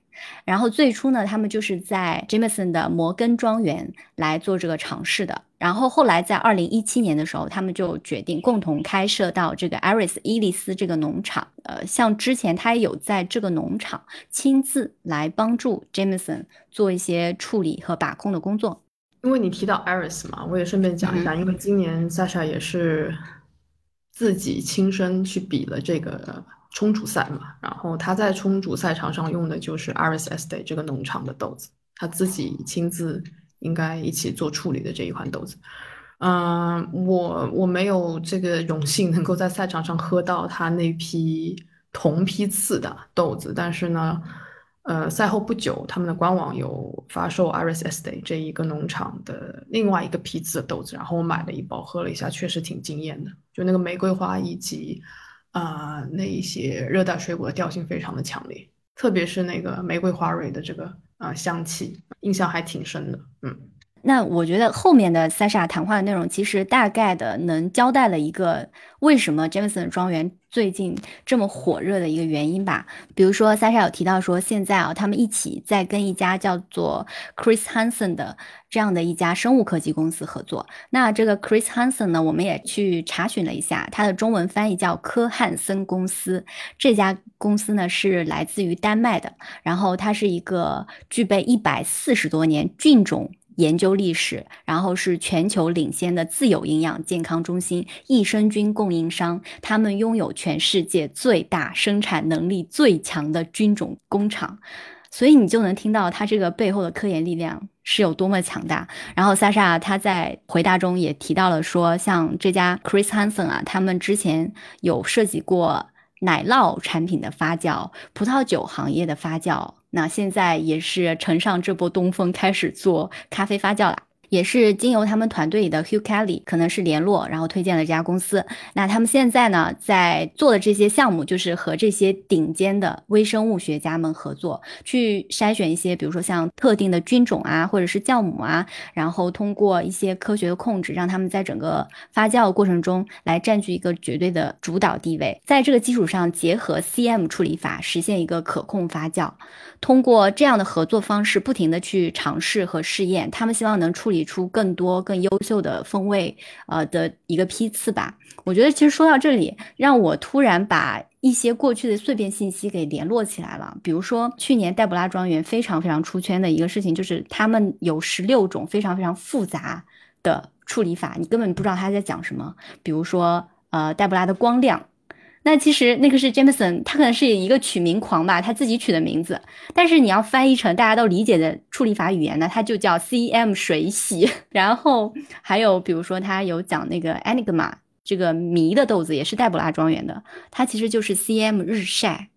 然后最初呢，他们就是在 Jameson 的摩根庄园来做这个尝试的。然后后来在二零一七年的时候，他们就决定共同开设到这个 Aris 伊利斯这个农场。呃，像之前他也有在这个农场亲自来帮助 Jameson 做一些处理和把控的工作。因为你提到 Iris 嘛，我也顺便讲一下，因为今年 Sasha 也是自己亲身去比了这个冲煮赛嘛，然后他在冲煮赛场上用的就是 Iris Estate 这个农场的豆子，他自己亲自应该一起做处理的这一款豆子。嗯，我我没有这个荣幸能够在赛场上喝到他那批同批次的豆子，但是呢。呃，赛后不久，他们的官网有发售 Iris Estate 这一个农场的另外一个批次的豆子，然后我买了一包喝了一下，确实挺惊艳的。就那个玫瑰花以及啊那一些热带水果的调性非常的强烈，特别是那个玫瑰花蕊的这个啊香气，印象还挺深的。嗯。那我觉得后面的 Sasha 谈话的内容，其实大概的能交代了一个为什么 Jameson 庄园最近这么火热的一个原因吧。比如说 Sasha 有提到说，现在啊，他们一起在跟一家叫做 Chris Hansen 的这样的一家生物科技公司合作。那这个 Chris Hansen 呢，我们也去查询了一下，它的中文翻译叫科汉森公司。这家公司呢是来自于丹麦的，然后它是一个具备一百四十多年菌种。研究历史，然后是全球领先的自有营养健康中心益生菌供应商，他们拥有全世界最大、生产能力最强的菌种工厂，所以你就能听到它这个背后的科研力量是有多么强大。然后萨莎他在回答中也提到了说，像这家 Chris Hansen 啊，他们之前有涉及过奶酪产品的发酵、葡萄酒行业的发酵。那现在也是乘上这波东风，开始做咖啡发酵了。也是经由他们团队里的 Hugh Kelly 可能是联络，然后推荐了这家公司。那他们现在呢，在做的这些项目，就是和这些顶尖的微生物学家们合作，去筛选一些，比如说像特定的菌种啊，或者是酵母啊，然后通过一些科学的控制，让他们在整个发酵过程中来占据一个绝对的主导地位。在这个基础上，结合 CM 处理法，实现一个可控发酵。通过这样的合作方式，不停的去尝试和试验，他们希望能处理出更多更优秀的风味，呃的一个批次吧。我觉得其实说到这里，让我突然把一些过去的碎片信息给联络起来了。比如说，去年黛布拉庄园非常非常出圈的一个事情，就是他们有十六种非常非常复杂的处理法，你根本不知道他在讲什么。比如说，呃，黛布拉的光亮。那其实那个是 Jameson，他可能是一个取名狂吧，他自己取的名字。但是你要翻译成大家都理解的处理法语言呢，它就叫 CM 水洗。然后还有比如说他有讲那个 Enigma 这个谜的豆子，也是黛布拉庄园的，它其实就是 CM 日晒。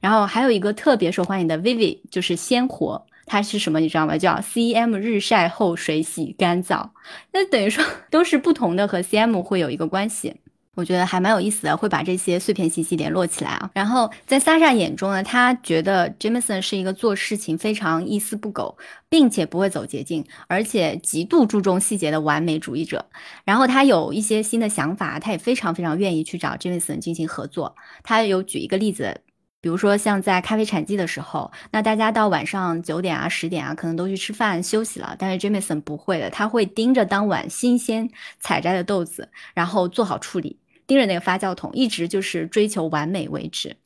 然后还有一个特别受欢迎的 Vivi，就是鲜活，它是什么你知道吗？叫 CM 日晒后水洗干燥。那等于说都是不同的和 CM 会有一个关系。我觉得还蛮有意思的，会把这些碎片信息联络起来啊。然后在 Sasha 眼中呢，他觉得 Jameson 是一个做事情非常一丝不苟，并且不会走捷径，而且极度注重细节的完美主义者。然后他有一些新的想法，他也非常非常愿意去找 Jameson 进行合作。他有举一个例子，比如说像在咖啡产季的时候，那大家到晚上九点啊、十点啊，可能都去吃饭休息了，但是 Jameson 不会的，他会盯着当晚新鲜采摘的豆子，然后做好处理。盯着那个发酵桶，一直就是追求完美为止。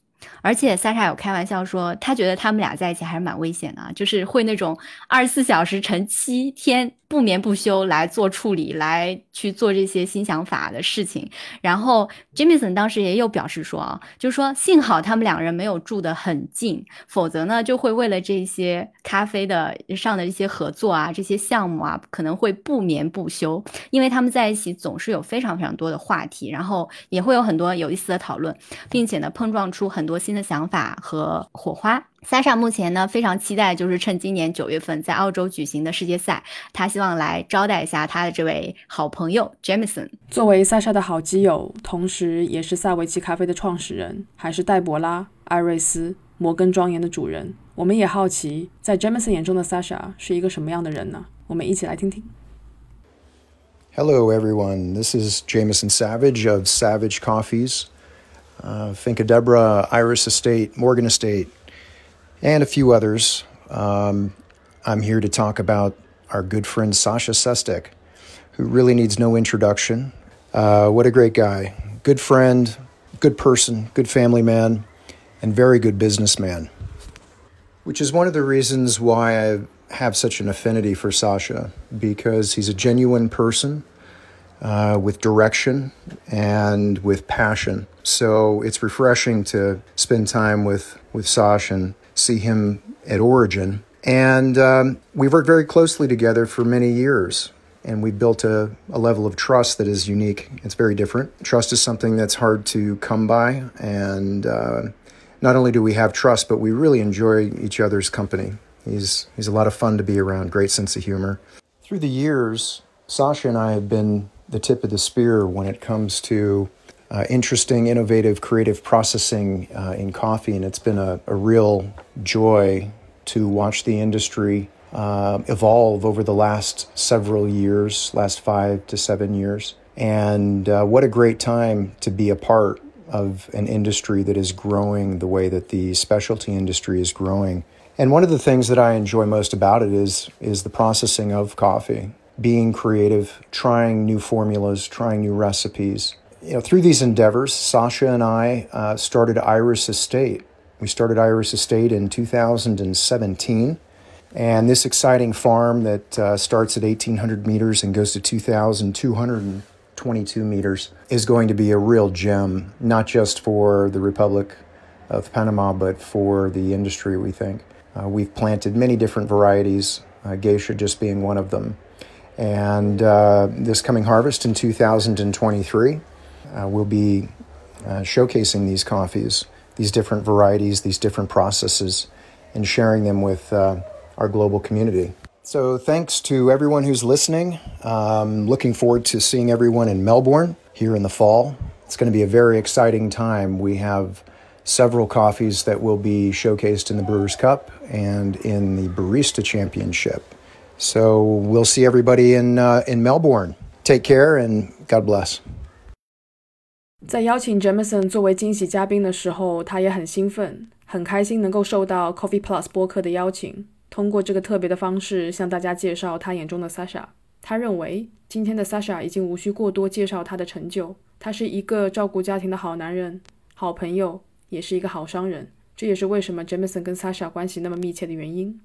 而且萨莎有开玩笑说，他觉得他们俩在一起还是蛮危险的，就是会那种二十四小时乘七天。不眠不休来做处理，来去做这些新想法的事情。然后 jamison 当时也有表示说啊，就是说幸好他们两人没有住得很近，否则呢就会为了这些咖啡的上的一些合作啊，这些项目啊，可能会不眠不休，因为他们在一起总是有非常非常多的话题，然后也会有很多有意思的讨论，并且呢碰撞出很多新的想法和火花。Sasha 目前呢非常期待，就是趁今年九月份在澳洲举行的世界赛，他希望来招待一下他的这位好朋友 Jameson。作为 Sasha 的好基友，同时也是萨维奇咖啡的创始人，还是黛博拉、艾瑞斯、摩根庄园的主人，我们也好奇，在 Jameson 眼中的 Sasha 是一个什么样的人呢？我们一起来听听。Hello everyone, this is Jameson Savage of Savage Coffees, uh, Fincadebra, Iris Estate, Morgan Estate. and a few others. Um, I'm here to talk about our good friend Sasha Sestek, who really needs no introduction. Uh, what a great guy. Good friend, good person, good family man, and very good businessman. Which is one of the reasons why I have such an affinity for Sasha, because he's a genuine person uh, with direction and with passion. So it's refreshing to spend time with, with Sasha and see him at Origin. And um, we worked very closely together for many years. And we built a, a level of trust that is unique. It's very different. Trust is something that's hard to come by. And uh, not only do we have trust, but we really enjoy each other's company. He's, he's a lot of fun to be around, great sense of humor. Through the years, Sasha and I have been the tip of the spear when it comes to uh, interesting, innovative, creative processing uh, in coffee, and it's been a, a, real joy to watch the industry uh, evolve over the last several years, last five to seven years. And uh, what a great time to be a part of an industry that is growing the way that the specialty industry is growing. And one of the things that I enjoy most about it is is the processing of coffee, being creative, trying new formulas, trying new recipes, you know, through these endeavors, Sasha and I uh, started Iris Estate. We started Iris Estate in 2017. And this exciting farm that uh, starts at 1,800 meters and goes to 2,222 meters is going to be a real gem, not just for the Republic of Panama, but for the industry, we think. Uh, we've planted many different varieties, uh, geisha just being one of them. And uh, this coming harvest in 2023, uh, we'll be uh, showcasing these coffees, these different varieties, these different processes, and sharing them with uh, our global community. So, thanks to everyone who's listening. Um, looking forward to seeing everyone in Melbourne here in the fall. It's going to be a very exciting time. We have several coffees that will be showcased in the Brewers Cup and in the Barista Championship. So, we'll see everybody in, uh, in Melbourne. Take care and God bless. 在邀请 Jameson 作为惊喜嘉宾的时候，他也很兴奋，很开心能够受到 Coffee Plus 播客的邀请。通过这个特别的方式向大家介绍他眼中的 Sasha。他认为今天的 Sasha 已经无需过多介绍他的成就，他是一个照顾家庭的好男人、好朋友，也是一个好商人。这也是为什么 Jameson 跟 Sasha 关系那么密切的原因。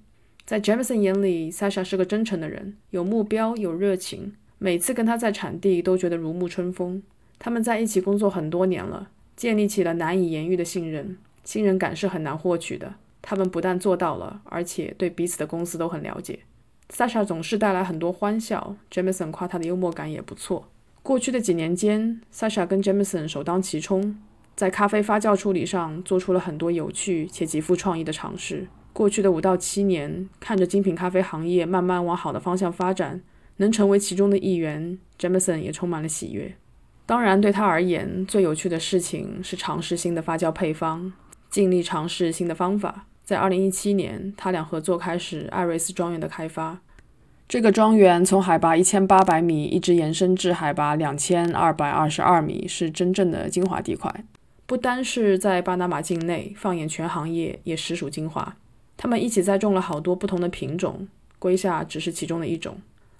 在 Jameson 眼里，Sasha 是个真诚的人，有目标、有热情。每次跟他在产地都觉得如沐春风。他们在一起工作很多年了，建立起了难以言喻的信任。信任感是很难获取的。他们不但做到了，而且对彼此的公司都很了解。Sasha 总是带来很多欢笑，Jameson 夸他的幽默感也不错。过去的几年间，Sasha 跟 Jameson 首当其冲，在咖啡发酵处理上做出了很多有趣且极富创意的尝试。过去的五到七年，看着精品咖啡行业慢慢往好的方向发展，能成为其中的一员，Jameson 也充满了喜悦。当然，对他而言，最有趣的事情是尝试新的发酵配方，尽力尝试新的方法。在二零一七年，他俩合作开始艾瑞斯庄园的开发。这个庄园从海拔一千八百米一直延伸至海拔两千二百二十二米，是真正的精华地块。不单是在巴拿马境内，放眼全行业也实属精华。他们一起栽种了好多不同的品种，龟夏只是其中的一种。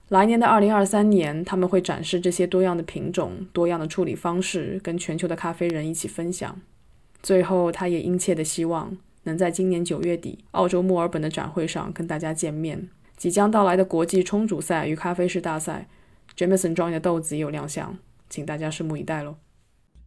来年的二零二三年，他们会展示这些多样的品种、多样的处理方式，跟全球的咖啡人一起分享。最后，他也殷切地希望。能在今年九月底澳洲墨尔本的展会上跟大家见面。即将到来的国际冲煮赛与咖啡师大赛，Jameson 庄园的豆子也有亮相，请大家拭目以待喽。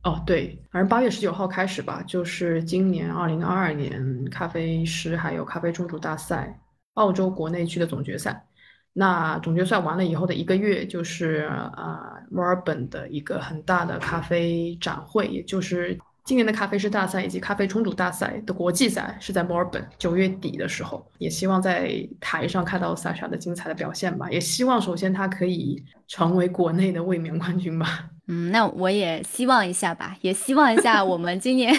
哦，对，反正八月十九号开始吧，就是今年二零二二年咖啡师还有咖啡冲煮大赛澳洲国内区的总决赛。那总决赛完了以后的一个月，就是啊墨尔本的一个很大的咖啡展会，也就是。今年的咖啡师大赛以及咖啡冲煮大赛的国际赛是在墨尔本九月底的时候，也希望在台上看到萨莎的精彩的表现吧。也希望首先他可以成为国内的卫冕冠军吧。嗯，那我也希望一下吧，也希望一下我们今年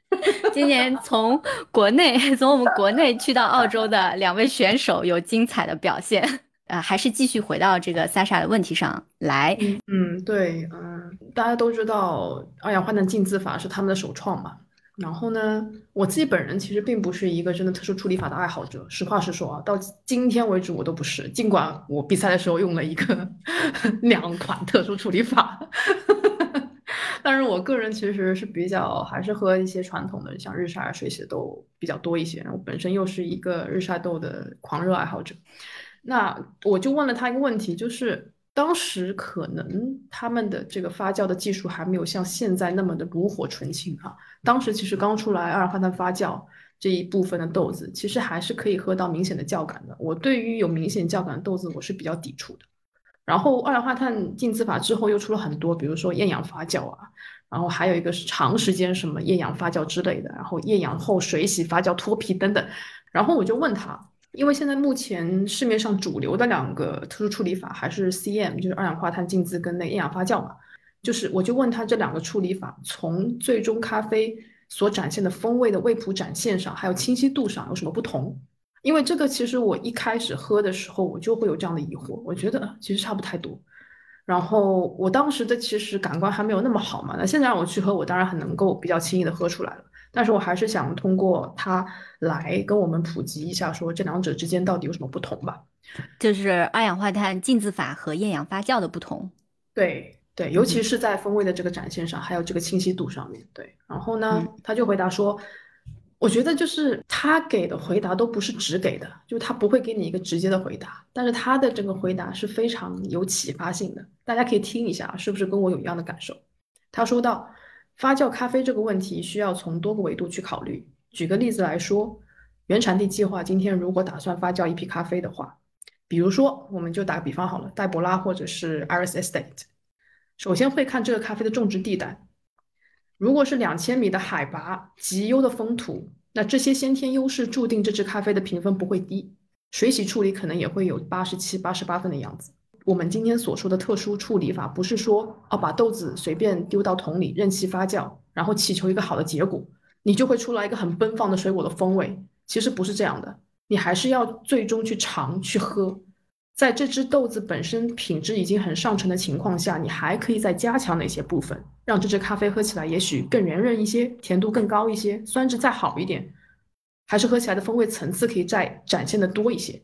今年从国内从我们国内去到澳洲的两位选手有精彩的表现。呃，还是继续回到这个 Sasha 的问题上来。嗯，对，嗯，大家都知道二氧化碳浸渍法是他们的首创嘛。然后呢，我自己本人其实并不是一个真的特殊处理法的爱好者，实话实说啊，到今天为止我都不是。尽管我比赛的时候用了一个 两款特殊处理法，但是我个人其实是比较还是喝一些传统的，像日晒水洗都比较多一些。我本身又是一个日晒豆的狂热爱好者。那我就问了他一个问题，就是当时可能他们的这个发酵的技术还没有像现在那么的炉火纯青啊。当时其实刚出来二氧化碳发酵这一部分的豆子，其实还是可以喝到明显的酵感的。我对于有明显酵感的豆子，我是比较抵触的。然后二氧化碳浸渍法之后又出了很多，比如说厌氧发酵啊，然后还有一个是长时间什么厌氧发酵之类的，然后厌氧后水洗发酵脱皮等等。然后我就问他。因为现在目前市面上主流的两个特殊处理法还是 CM，就是二氧化碳浸渍跟那厌氧发酵嘛。就是我就问他这两个处理法从最终咖啡所展现的风味的味谱展现上，还有清晰度上有什么不同？因为这个其实我一开始喝的时候我就会有这样的疑惑，我觉得其实差不太多。然后我当时的其实感官还没有那么好嘛，那现在让我去喝，我当然很能够比较轻易的喝出来了。但是我还是想通过它来跟我们普及一下，说这两者之间到底有什么不同吧？就是二氧化碳浸渍法和厌氧发酵的不同。对对，尤其是在风味的这个展现上，还有这个清晰度上面。对，然后呢，他就回答说，我觉得就是他给的回答都不是直给的，就他不会给你一个直接的回答，但是他的这个回答是非常有启发性的，大家可以听一下，是不是跟我有一样的感受？他说到。发酵咖啡这个问题需要从多个维度去考虑。举个例子来说，原产地计划今天如果打算发酵一批咖啡的话，比如说我们就打个比方好了，黛博拉或者是 Iris Estate，首先会看这个咖啡的种植地带。如果是两千米的海拔、极优的风土，那这些先天优势注定这支咖啡的评分不会低。水洗处理可能也会有八十七、八十八分的样子。我们今天所说的特殊处理法，不是说哦把豆子随便丢到桶里任其发酵，然后祈求一个好的结果，你就会出来一个很奔放的水果的风味。其实不是这样的，你还是要最终去尝去喝。在这只豆子本身品质已经很上乘的情况下，你还可以再加强哪些部分，让这只咖啡喝起来也许更圆润一些，甜度更高一些，酸质再好一点，还是喝起来的风味层次可以再展现的多一些，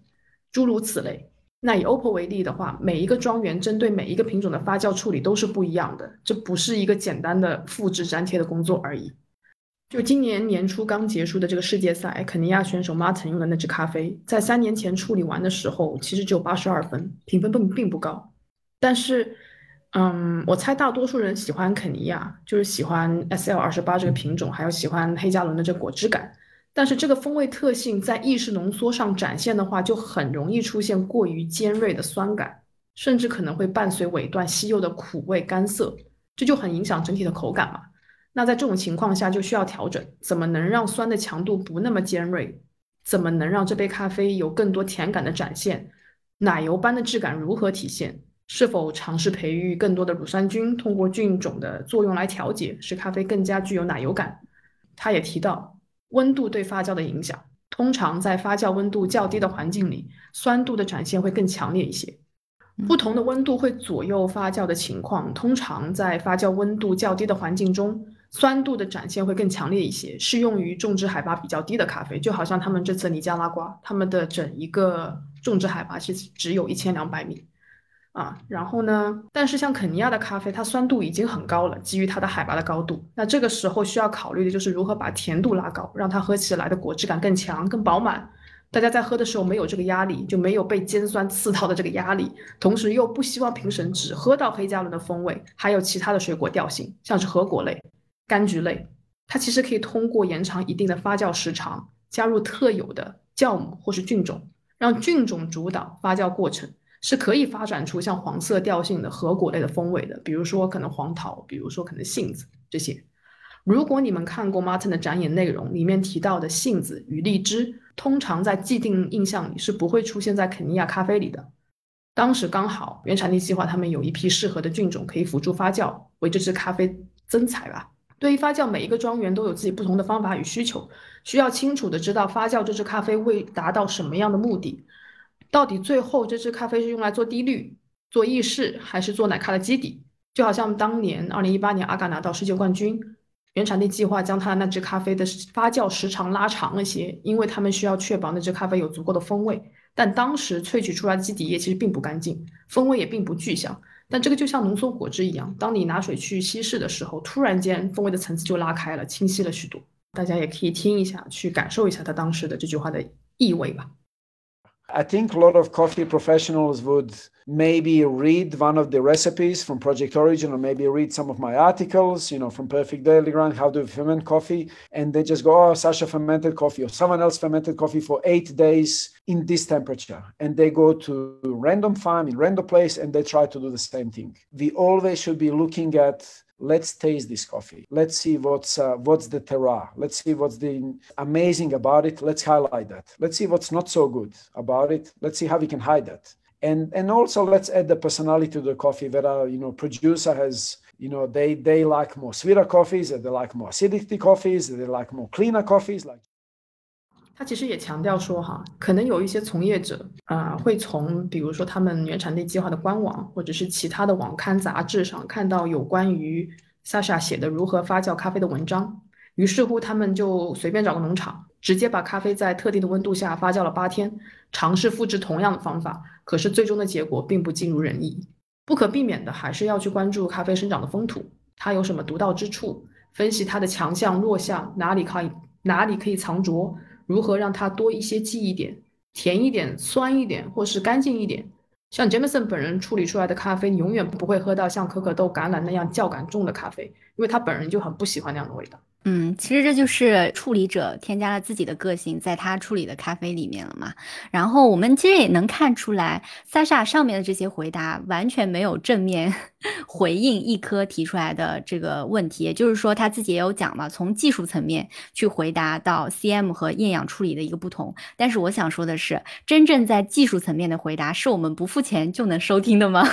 诸如此类。那以 OPPO 为例的话，每一个庄园针对每一个品种的发酵处理都是不一样的，这不是一个简单的复制粘贴的工作而已。就今年年初刚结束的这个世界赛，肯尼亚选手 Martin 用的那支咖啡，在三年前处理完的时候，其实只有八十二分，评分并并不高。但是，嗯，我猜大多数人喜欢肯尼亚，就是喜欢 SL 二十八这个品种，还有喜欢黑加仑的这果汁感。但是这个风味特性在意式浓缩上展现的话，就很容易出现过于尖锐的酸感，甚至可能会伴随尾段稀有的苦味干涩，这就很影响整体的口感嘛。那在这种情况下就需要调整，怎么能让酸的强度不那么尖锐？怎么能让这杯咖啡有更多甜感的展现？奶油般的质感如何体现？是否尝试培育更多的乳酸菌，通过菌种的作用来调节，使咖啡更加具有奶油感？他也提到温度对发酵的影响，通常在发酵温度较低的环境里，酸度的展现会更强烈一些。不同的温度会左右发酵的情况，通常在发酵温度较低的环境中。酸度的展现会更强烈一些，适用于种植海拔比较低的咖啡，就好像他们这次尼加拉瓜，他们的整一个种植海拔是只有一千两百米，啊，然后呢，但是像肯尼亚的咖啡，它酸度已经很高了，基于它的海拔的高度，那这个时候需要考虑的就是如何把甜度拉高，让它喝起来的果汁感更强、更饱满，大家在喝的时候没有这个压力，就没有被尖酸刺到的这个压力，同时又不希望评审只喝到黑加仑的风味，还有其他的水果调性，像是核果类。柑橘类，它其实可以通过延长一定的发酵时长，加入特有的酵母或是菌种，让菌种主导发酵过程，是可以发展出像黄色调性的核果类的风味的。比如说可能黄桃，比如说可能杏子这些。如果你们看过 Martin 的展演内容，里面提到的杏子与荔枝，通常在既定印象里是不会出现在肯尼亚咖啡里的。当时刚好原产地计划他们有一批适合的菌种可以辅助发酵，为这支咖啡增彩吧。对于发酵，每一个庄园都有自己不同的方法与需求，需要清楚的知道发酵这支咖啡为达到什么样的目的，到底最后这支咖啡是用来做低滤、做意式，还是做奶咖的基底？就好像当年二零一八年阿嘎拿到世界冠军，原产地计划将他那支咖啡的发酵时长拉长了些，因为他们需要确保那支咖啡有足够的风味，但当时萃取出来的基底液其实并不干净，风味也并不具象。但这个就像浓缩果汁一样，当你拿水去稀释的时候，突然间风味的层次就拉开了，清晰了许多。大家也可以听一下，去感受一下他当时的这句话的意味吧。I think a lot of coffee professionals would maybe read one of the recipes from Project Origin or maybe read some of my articles, you know, from Perfect Daily Grind, how to ferment coffee. And they just go, oh, Sasha fermented coffee or someone else fermented coffee for eight days in this temperature. And they go to random farm in random place and they try to do the same thing. We always should be looking at let's taste this coffee. Let's see what's uh, what's the terroir. Let's see what's the amazing about it. Let's highlight that. Let's see what's not so good about it. Let's see how we can hide that. And and also let's add the personality to the coffee that our you know producer has you know they they like more sweeter coffees they like more acidity coffees they like more cleaner coffees like 他其实也强调说，哈，可能有一些从业者啊，会从比如说他们原产地计划的官网，或者是其他的网刊杂志上看到有关于 Sasha 写的如何发酵咖啡的文章，于是乎他们就随便找个农场，直接把咖啡在特定的温度下发酵了八天，尝试复制同样的方法，可是最终的结果并不尽如人意。不可避免的，还是要去关注咖啡生长的风土，它有什么独到之处，分析它的强项弱项，哪里可以哪里可以藏拙。如何让它多一些记忆点，甜一点、酸一点，或是干净一点？像 Jameson 本人处理出来的咖啡，你永远不会喝到像可可豆、橄榄那样酵感重的咖啡，因为他本人就很不喜欢那样的味道。嗯，其实这就是处理者添加了自己的个性在他处理的咖啡里面了嘛。然后我们其实也能看出来，萨莎上面的这些回答完全没有正面 回应一颗提出来的这个问题。也就是说，他自己也有讲嘛，从技术层面去回答到 CM 和厌氧处理的一个不同。但是我想说的是，真正在技术层面的回答，是我们不付钱就能收听的吗？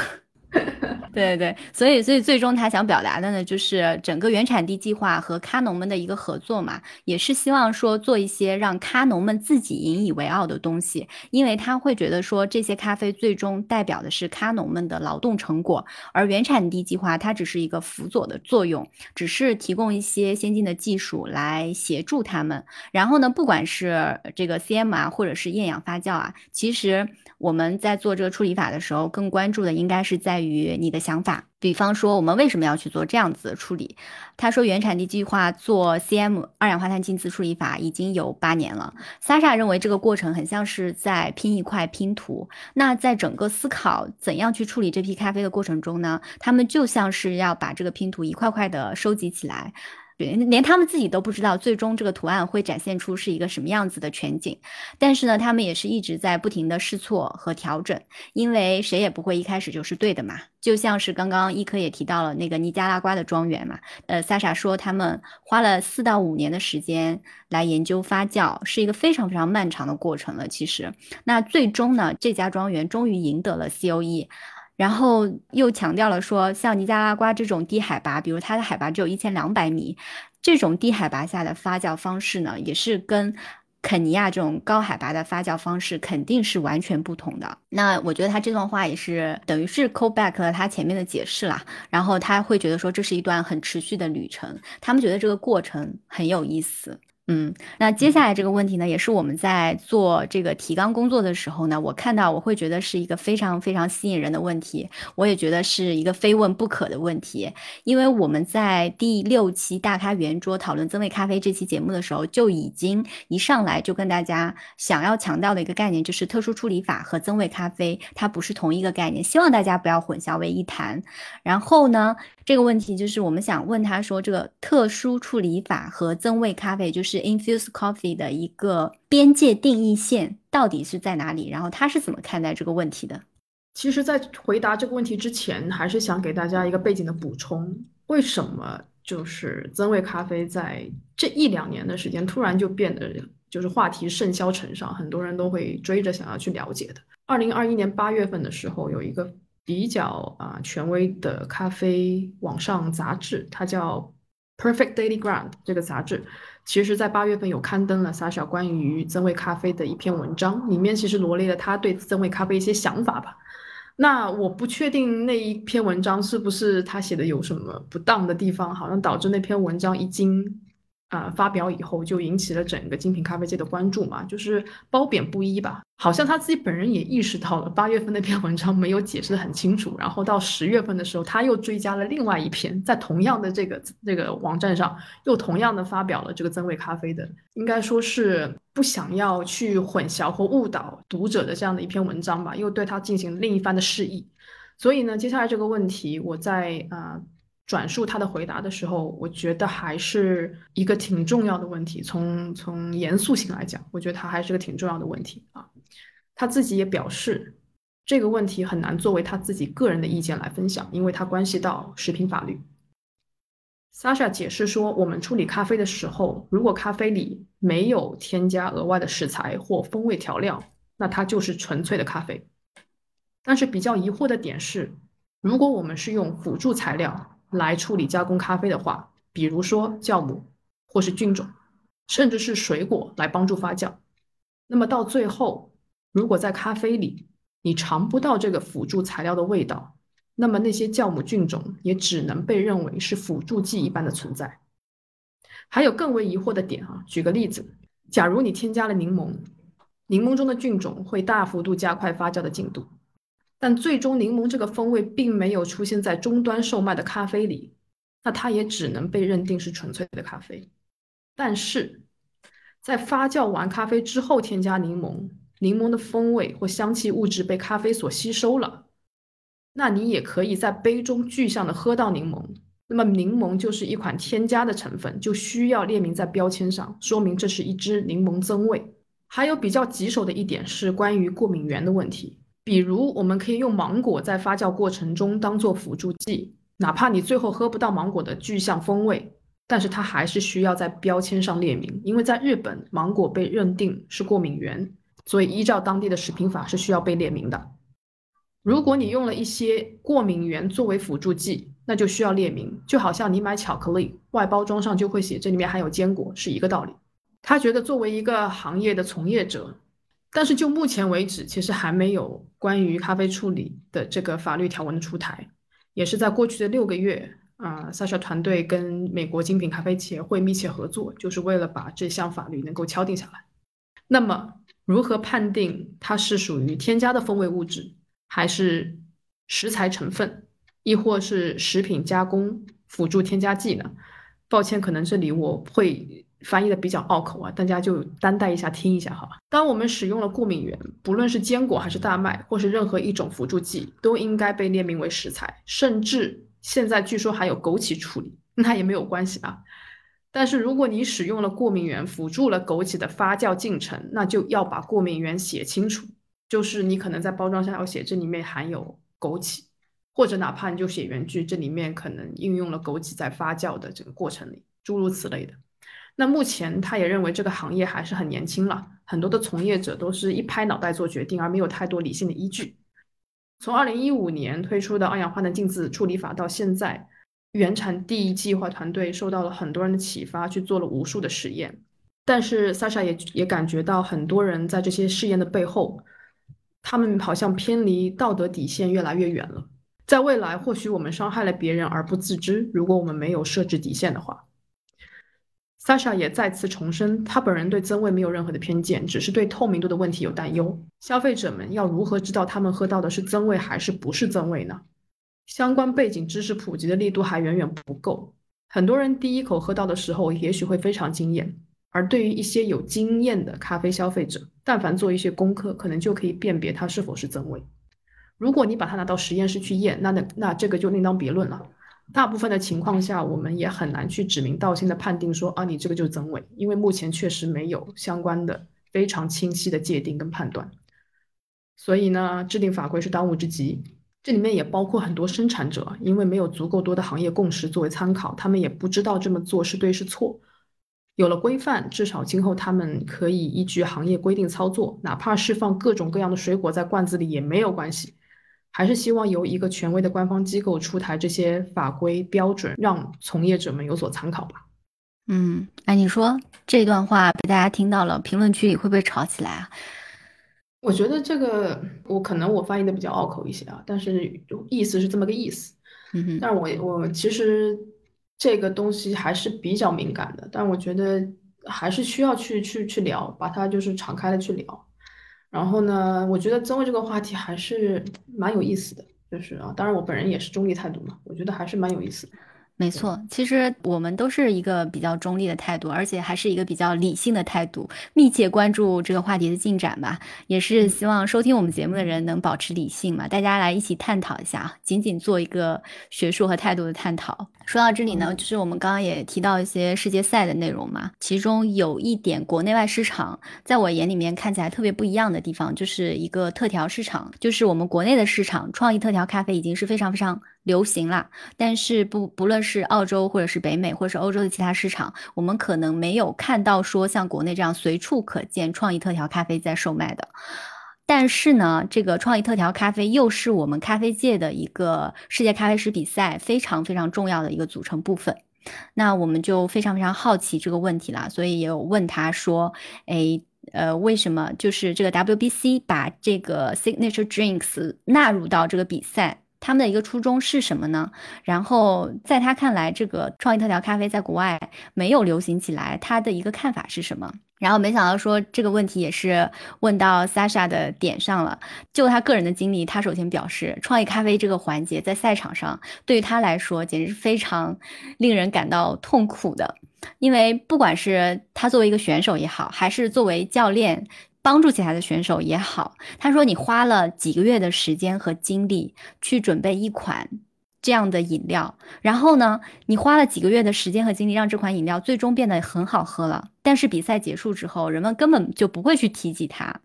对对，所以所以最终他想表达的呢，就是整个原产地计划和咖农们的一个合作嘛，也是希望说做一些让咖农们自己引以为傲的东西，因为他会觉得说这些咖啡最终代表的是咖农们的劳动成果，而原产地计划它只是一个辅佐的作用，只是提供一些先进的技术来协助他们。然后呢，不管是这个 CM 啊，或者是厌氧发酵啊，其实。我们在做这个处理法的时候，更关注的应该是在于你的想法。比方说，我们为什么要去做这样子的处理？他说，原产地计划做 CM 二氧化碳浸渍处理法已经有八年了。萨莎认为这个过程很像是在拼一块拼图。那在整个思考怎样去处理这批咖啡的过程中呢？他们就像是要把这个拼图一块块的收集起来。连他们自己都不知道，最终这个图案会展现出是一个什么样子的全景。但是呢，他们也是一直在不停的试错和调整，因为谁也不会一开始就是对的嘛。就像是刚刚一科也提到了那个尼加拉瓜的庄园嘛，呃，萨莎说他们花了四到五年的时间来研究发酵，是一个非常非常漫长的过程了。其实，那最终呢，这家庄园终于赢得了 COE。然后又强调了说，像尼加拉瓜这种低海拔，比如它的海拔只有一千两百米，这种低海拔下的发酵方式呢，也是跟肯尼亚这种高海拔的发酵方式肯定是完全不同的。那我觉得他这段话也是等于是 call back 了他前面的解释啦。然后他会觉得说，这是一段很持续的旅程，他们觉得这个过程很有意思。嗯，那接下来这个问题呢，也是我们在做这个提纲工作的时候呢，我看到我会觉得是一个非常非常吸引人的问题，我也觉得是一个非问不可的问题，因为我们在第六期大咖圆桌讨论增味咖啡这期节目的时候，就已经一上来就跟大家想要强调的一个概念，就是特殊处理法和增味咖啡它不是同一个概念，希望大家不要混淆为一谈。然后呢？这个问题就是我们想问他说，这个特殊处理法和增味咖啡，就是 Infuse coffee 的一个边界定义线到底是在哪里？然后他是怎么看待这个问题的？其实，在回答这个问题之前，还是想给大家一个背景的补充：为什么就是增味咖啡在这一两年的时间突然就变得就是话题甚嚣尘上，很多人都会追着想要去了解的？二零二一年八月份的时候，有一个。比较啊权威的咖啡网上杂志，它叫 Perfect Daily Ground 这个杂志，其实在八月份有刊登了撒少关于增味咖啡的一篇文章，里面其实罗列了他对增味咖啡一些想法吧。那我不确定那一篇文章是不是他写的有什么不当的地方，好像导致那篇文章一经。啊，发表以后就引起了整个精品咖啡界的关注嘛，就是褒贬不一吧。好像他自己本人也意识到了八月份那篇文章没有解释的很清楚，然后到十月份的时候，他又追加了另外一篇，在同样的这个这个网站上，又同样的发表了这个增味咖啡的，应该说是不想要去混淆或误导读者的这样的一篇文章吧，又对他进行另一番的示意。所以呢，接下来这个问题，我在啊。转述他的回答的时候，我觉得还是一个挺重要的问题。从从严肃性来讲，我觉得他还是个挺重要的问题啊。他自己也表示，这个问题很难作为他自己个人的意见来分享，因为它关系到食品法律。Sasha 解释说，我们处理咖啡的时候，如果咖啡里没有添加额外的食材或风味调料，那它就是纯粹的咖啡。但是比较疑惑的点是，如果我们是用辅助材料，来处理加工咖啡的话，比如说酵母或是菌种，甚至是水果来帮助发酵。那么到最后，如果在咖啡里你尝不到这个辅助材料的味道，那么那些酵母菌种也只能被认为是辅助剂一般的存在。还有更为疑惑的点啊，举个例子，假如你添加了柠檬，柠檬中的菌种会大幅度加快发酵的进度。但最终柠檬这个风味并没有出现在终端售卖的咖啡里，那它也只能被认定是纯粹的咖啡。但是，在发酵完咖啡之后添加柠檬，柠檬的风味或香气物质被咖啡所吸收了，那你也可以在杯中具象的喝到柠檬，那么柠檬就是一款添加的成分，就需要列明在标签上，说明这是一支柠檬增味。还有比较棘手的一点是关于过敏源的问题，比如我们可以用芒果在发酵过程中当做辅助剂，哪怕你最后喝不到芒果的具象风味，但是它还是需要在标签上列明，因为在日本芒果被认定是过敏源，所以依照当地的食品法是需要被列明的。如果你用了一些过敏源作为辅助剂，那就需要列明，就好像你买巧克力，外包装上就会写这里面含有坚果，是一个道理。他觉得作为一个行业的从业者，但是就目前为止，其实还没有关于咖啡处理的这个法律条文的出台，也是在过去的六个月啊，萨莎团队跟美国精品咖啡协会密切合作，就是为了把这项法律能够敲定下来。那么，如何判定它是属于添加的风味物质？还是食材成分，亦或是食品加工辅助添加剂呢？抱歉，可能这里我会翻译的比较拗口啊，大家就担待一下，听一下好吧。当我们使用了过敏源，不论是坚果还是大麦，或是任何一种辅助剂，都应该被列明为食材。甚至现在据说还有枸杞处理，那也没有关系啊。但是如果你使用了过敏源辅助了枸杞的发酵进程，那就要把过敏源写清楚。就是你可能在包装上要写这里面含有枸杞，或者哪怕你就写原句，这里面可能应用了枸杞在发酵的这个过程里，诸如此类的。那目前他也认为这个行业还是很年轻了，很多的从业者都是一拍脑袋做决定，而没有太多理性的依据。从二零一五年推出的二氧化碳净字处理法到现在，原产地计划团队受到了很多人的启发，去做了无数的实验。但是 Sasha 也也感觉到很多人在这些试验的背后。他们好像偏离道德底线越来越远了。在未来，或许我们伤害了别人而不自知。如果我们没有设置底线的话，Sasha 也再次重申，他本人对增味没有任何的偏见，只是对透明度的问题有担忧。消费者们要如何知道他们喝到的是增味还是不是增味呢？相关背景知识普及的力度还远远不够。很多人第一口喝到的时候，也许会非常惊艳。而对于一些有经验的咖啡消费者，但凡做一些功课，可能就可以辨别它是否是增味。如果你把它拿到实验室去验，那那那这个就另当别论了。大部分的情况下，我们也很难去指名道姓的判定说啊，你这个就是增伪，因为目前确实没有相关的非常清晰的界定跟判断。所以呢，制定法规是当务之急。这里面也包括很多生产者，因为没有足够多的行业共识作为参考，他们也不知道这么做是对是错。有了规范，至少今后他们可以依据行业规定操作，哪怕是放各种各样的水果在罐子里也没有关系。还是希望由一个权威的官方机构出台这些法规标准，让从业者们有所参考吧。嗯，哎，你说这段话被大家听到了，评论区里会不会吵起来啊？我觉得这个我可能我翻译的比较拗口一些啊，但是意思是这么个意思。嗯哼，但是我我其实。这个东西还是比较敏感的，但我觉得还是需要去去去聊，把它就是敞开的去聊。然后呢，我觉得增位这个话题还是蛮有意思的，就是啊，当然我本人也是中立态度嘛，我觉得还是蛮有意思的。没错，其实我们都是一个比较中立的态度，而且还是一个比较理性的态度，密切关注这个话题的进展吧。也是希望收听我们节目的人能保持理性嘛，大家来一起探讨一下，仅仅做一个学术和态度的探讨。说到这里呢，就是我们刚刚也提到一些世界赛的内容嘛，其中有一点国内外市场，在我眼里面看起来特别不一样的地方，就是一个特调市场，就是我们国内的市场，创意特调咖啡已经是非常非常。流行啦，但是不不论是澳洲或者是北美或者是欧洲的其他市场，我们可能没有看到说像国内这样随处可见创意特调咖啡在售卖的。但是呢，这个创意特调咖啡又是我们咖啡界的一个世界咖啡师比赛非常非常重要的一个组成部分。那我们就非常非常好奇这个问题啦，所以也有问他说，哎，呃，为什么就是这个 WBC 把这个 signature drinks 纳入到这个比赛？他们的一个初衷是什么呢？然后在他看来，这个创意特调咖啡在国外没有流行起来，他的一个看法是什么？然后没想到说这个问题也是问到 Sasha 的点上了。就他个人的经历，他首先表示，创意咖啡这个环节在赛场上对于他来说简直是非常令人感到痛苦的，因为不管是他作为一个选手也好，还是作为教练。帮助其他的选手也好，他说你花了几个月的时间和精力去准备一款这样的饮料，然后呢，你花了几个月的时间和精力让这款饮料最终变得很好喝了，但是比赛结束之后，人们根本就不会去提及它。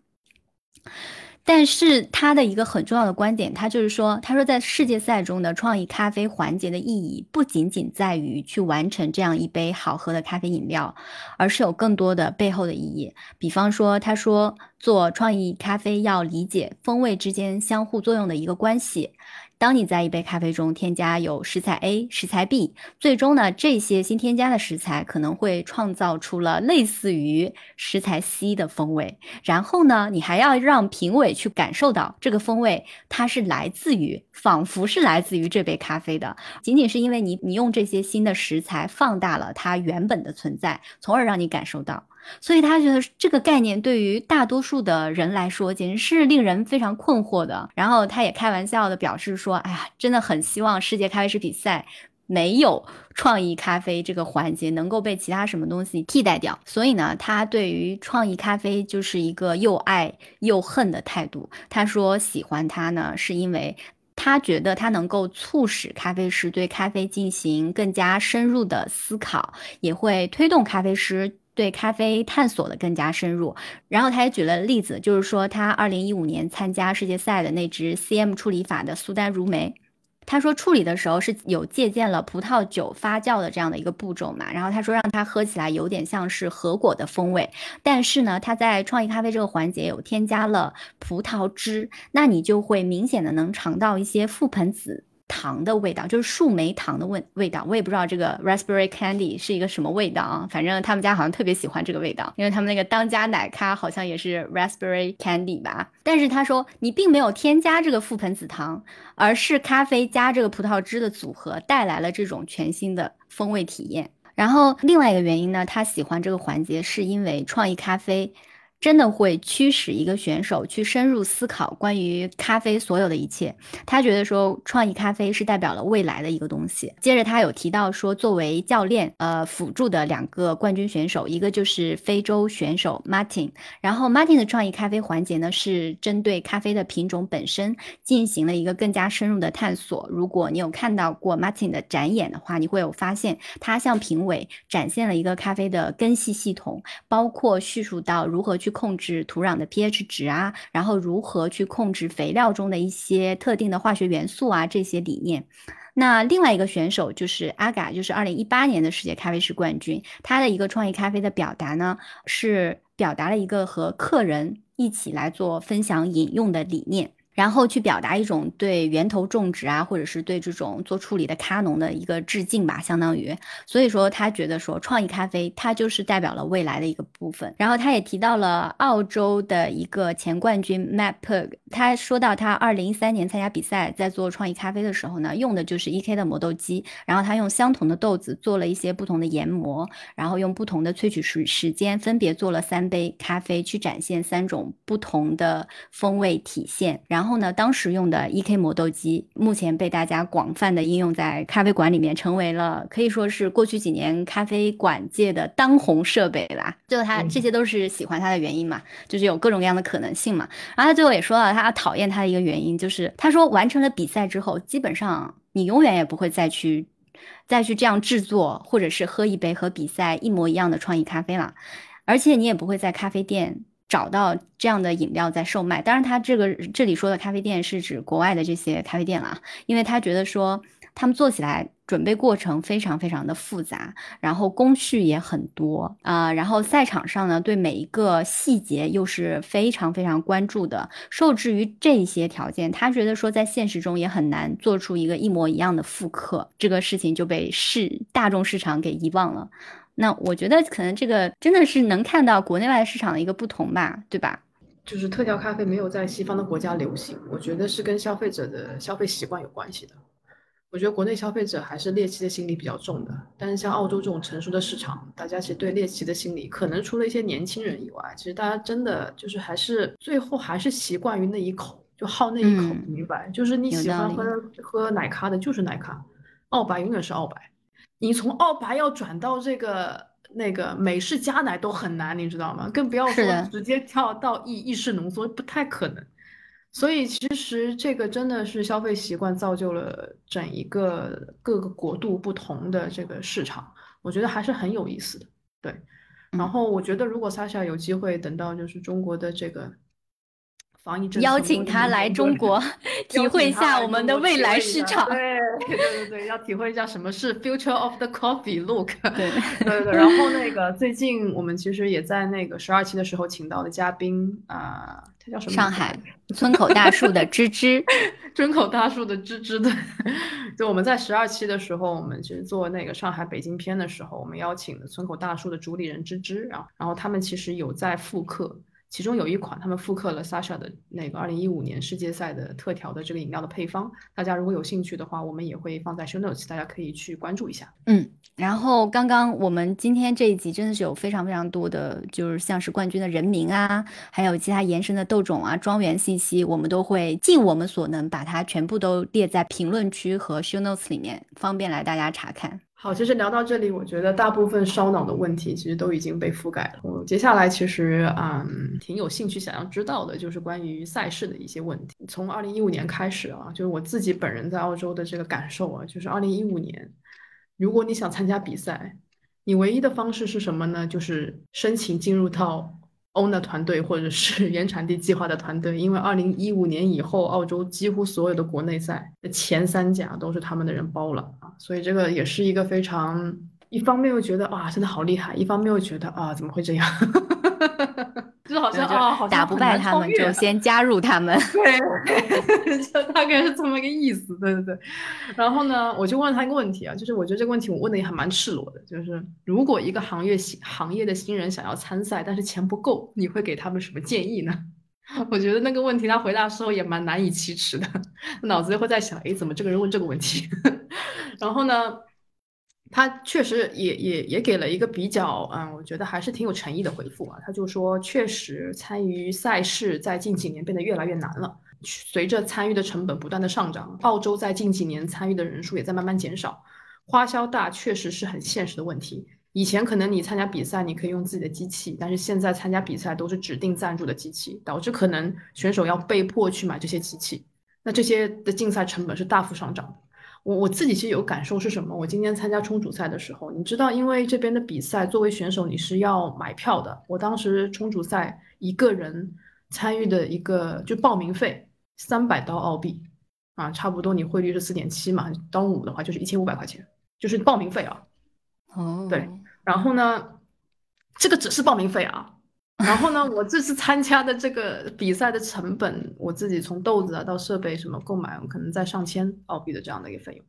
但是他的一个很重要的观点，他就是说，他说在世界赛中的创意咖啡环节的意义，不仅仅在于去完成这样一杯好喝的咖啡饮料，而是有更多的背后的意义。比方说，他说做创意咖啡要理解风味之间相互作用的一个关系。当你在一杯咖啡中添加有食材 A、食材 B，最终呢，这些新添加的食材可能会创造出了类似于食材 C 的风味。然后呢，你还要让评委去感受到这个风味，它是来自于，仿佛是来自于这杯咖啡的。仅仅是因为你你用这些新的食材放大了它原本的存在，从而让你感受到。所以他觉得这个概念对于大多数的人来说，简直是令人非常困惑的。然后他也开玩笑的表示说：“哎呀，真的很希望世界咖啡师比赛没有创意咖啡这个环节，能够被其他什么东西替代掉。”所以呢，他对于创意咖啡就是一个又爱又恨的态度。他说喜欢它呢，是因为他觉得它能够促使咖啡师对咖啡进行更加深入的思考，也会推动咖啡师。对咖啡探索的更加深入，然后他也举了例子，就是说他二零一五年参加世界赛的那支 CM 处理法的苏丹如梅，他说处理的时候是有借鉴了葡萄酒发酵的这样的一个步骤嘛，然后他说让他喝起来有点像是核果的风味，但是呢他在创意咖啡这个环节有添加了葡萄汁，那你就会明显的能尝到一些覆盆子。糖的味道就是树莓糖的味味道，我也不知道这个 raspberry candy 是一个什么味道啊。反正他们家好像特别喜欢这个味道，因为他们那个当家奶咖好像也是 raspberry candy 吧。但是他说你并没有添加这个覆盆子糖，而是咖啡加这个葡萄汁的组合带来了这种全新的风味体验。然后另外一个原因呢，他喜欢这个环节是因为创意咖啡。真的会驱使一个选手去深入思考关于咖啡所有的一切。他觉得说，创意咖啡是代表了未来的一个东西。接着他有提到说，作为教练，呃，辅助的两个冠军选手，一个就是非洲选手 Martin。然后 Martin 的创意咖啡环节呢，是针对咖啡的品种本身进行了一个更加深入的探索。如果你有看到过 Martin 的展演的话，你会有发现，他向评委展现了一个咖啡的根系系统，包括叙述到如何去。控制土壤的 pH 值啊，然后如何去控制肥料中的一些特定的化学元素啊，这些理念。那另外一个选手就是阿嘎，就是二零一八年的世界咖啡师冠军。他的一个创意咖啡的表达呢，是表达了一个和客人一起来做分享饮用的理念。然后去表达一种对源头种植啊，或者是对这种做处理的咖农的一个致敬吧，相当于。所以说他觉得说创意咖啡它就是代表了未来的一个部分。然后他也提到了澳洲的一个前冠军 Matt Pug，他说到他二零一三年参加比赛，在做创意咖啡的时候呢，用的就是 E.K 的磨豆机，然后他用相同的豆子做了一些不同的研磨，然后用不同的萃取时时间，分别做了三杯咖啡，去展现三种不同的风味体现。然然后呢，当时用的 E.K 磨豆机，目前被大家广泛的应用在咖啡馆里面，成为了可以说是过去几年咖啡馆界的当红设备啦。就他这些都是喜欢它的原因嘛，就是有各种各样的可能性嘛。然后他最后也说了，他他讨厌他的一个原因，就是他说完成了比赛之后，基本上你永远也不会再去再去这样制作，或者是喝一杯和比赛一模一样的创意咖啡了，而且你也不会在咖啡店。找到这样的饮料在售卖，当然他这个这里说的咖啡店是指国外的这些咖啡店了，因为他觉得说他们做起来准备过程非常非常的复杂，然后工序也很多啊，然后赛场上呢对每一个细节又是非常非常关注的，受制于这些条件，他觉得说在现实中也很难做出一个一模一样的复刻，这个事情就被市大众市场给遗忘了。那我觉得可能这个真的是能看到国内外市场的一个不同吧，对吧？就是特调咖啡没有在西方的国家流行，我觉得是跟消费者的消费习惯有关系的。我觉得国内消费者还是猎奇的心理比较重的，但是像澳洲这种成熟的市场，大家其实对猎奇的心理，可能除了一些年轻人以外，其实大家真的就是还是最后还是习惯于那一口，就好那一口，明白？就是你喜欢喝喝奶咖的，就是奶咖，澳白永远是澳白。你从澳白要转到这个那个美式加奶都很难，你知道吗？更不要说直接跳到意意式浓缩，不太可能。所以其实这个真的是消费习惯造就了整一个各个国度不同的这个市场，我觉得还是很有意思的。对，然后我觉得如果 Sasha 有机会等到就是中国的这个。防疫邀请他来中国，体会一下我们的未来市场。对对对对，要体会一下什么是 future of the coffee look。对对对。然后那个最近我们其实也在那个十二期的时候请到的嘉宾啊，他叫什么？上海村口大树的芝芝，村口大树的芝芝。对，就我们在十二期的时候，我们其实做那个上海北京篇的时候，我们邀请了村口大树的主理人芝芝，然后然后他们其实有在复刻。其中有一款，他们复刻了 Sasha 的那个二零一五年世界赛的特调的这个饮料的配方。大家如果有兴趣的话，我们也会放在 Show Notes，大家可以去关注一下。嗯，然后刚刚我们今天这一集真的是有非常非常多的，就是像是冠军的人名啊，还有其他延伸的豆种啊、庄园信息，我们都会尽我们所能把它全部都列在评论区和 Show Notes 里面，方便来大家查看。好，其实聊到这里，我觉得大部分烧脑的问题其实都已经被覆盖了。我接下来其实嗯挺有兴趣想要知道的，就是关于赛事的一些问题。从二零一五年开始啊，就是我自己本人在澳洲的这个感受啊，就是二零一五年，如果你想参加比赛，你唯一的方式是什么呢？就是申请进入到。Owner 团队或者是 原产地计划的团队，因为二零一五年以后，澳洲几乎所有的国内赛的前三甲都是他们的人包了啊，所以这个也是一个非常，一方面又觉得哇，真的好厉害，一方面又觉得啊，怎么会这样？就好像啊，好像打不败他们就先加入他们，对，就大概是这么个意思，对对对。然后呢，我就问他一个问题啊，就是我觉得这个问题我问的也还蛮赤裸的，就是如果一个行业新行业的新人想要参赛，但是钱不够，你会给他们什么建议呢？我觉得那个问题他回答的时候也蛮难以启齿的，脑子会在想，哎，怎么这个人问这个问题？然后呢？他确实也也也给了一个比较，嗯，我觉得还是挺有诚意的回复啊。他就说，确实参与赛事在近几年变得越来越难了，随着参与的成本不断的上涨，澳洲在近几年参与的人数也在慢慢减少，花销大确实是很现实的问题。以前可能你参加比赛你可以用自己的机器，但是现在参加比赛都是指定赞助的机器，导致可能选手要被迫去买这些机器，那这些的竞赛成本是大幅上涨的。我我自己其实有感受是什么？我今天参加冲煮赛的时候，你知道，因为这边的比赛，作为选手你是要买票的。我当时冲煮赛一个人参与的一个就报名费三百刀澳币啊，差不多你汇率是四点七嘛，当五的话就是一千五百块钱，就是报名费啊。哦，对，然后呢，这个只是报名费啊。然后呢，我这次参加的这个比赛的成本，我自己从豆子啊到设备什么购买，我可能在上千澳币的这样的一个费用。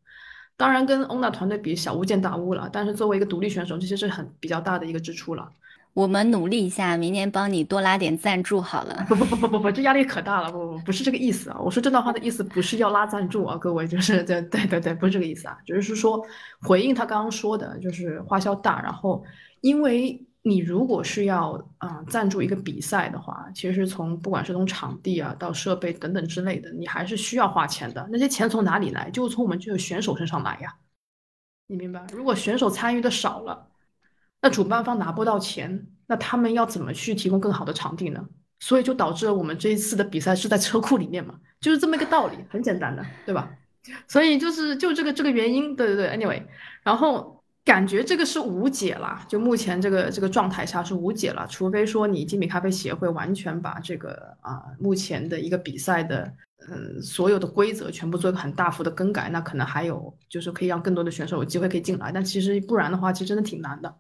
当然跟欧娜团队比，小巫见大巫了。但是作为一个独立选手，这些是很比较大的一个支出了。我们努力一下，明年帮你多拉点赞助好了。不不不不不不，这压力可大了。不不不是这个意思啊！我说这段话的意思不是要拉赞助啊，各位就是对对对对，不是这个意思啊，只是说回应他刚刚说的，就是花销大，然后因为。你如果是要啊赞助一个比赛的话，其实从不管是从场地啊到设备等等之类的，你还是需要花钱的。那些钱从哪里来？就从我们这个选手身上来呀。你明白？如果选手参与的少了，那主办方拿不到钱，那他们要怎么去提供更好的场地呢？所以就导致了我们这一次的比赛是在车库里面嘛，就是这么一个道理，很简单的，对吧？所以就是就这个这个原因，对对对，anyway，然后。感觉这个是无解了，就目前这个这个状态下是无解了，除非说你精品咖啡协会完全把这个啊目前的一个比赛的嗯所有的规则全部做一个很大幅的更改，那可能还有就是可以让更多的选手有机会可以进来，但其实不然的话，其实真的挺难的。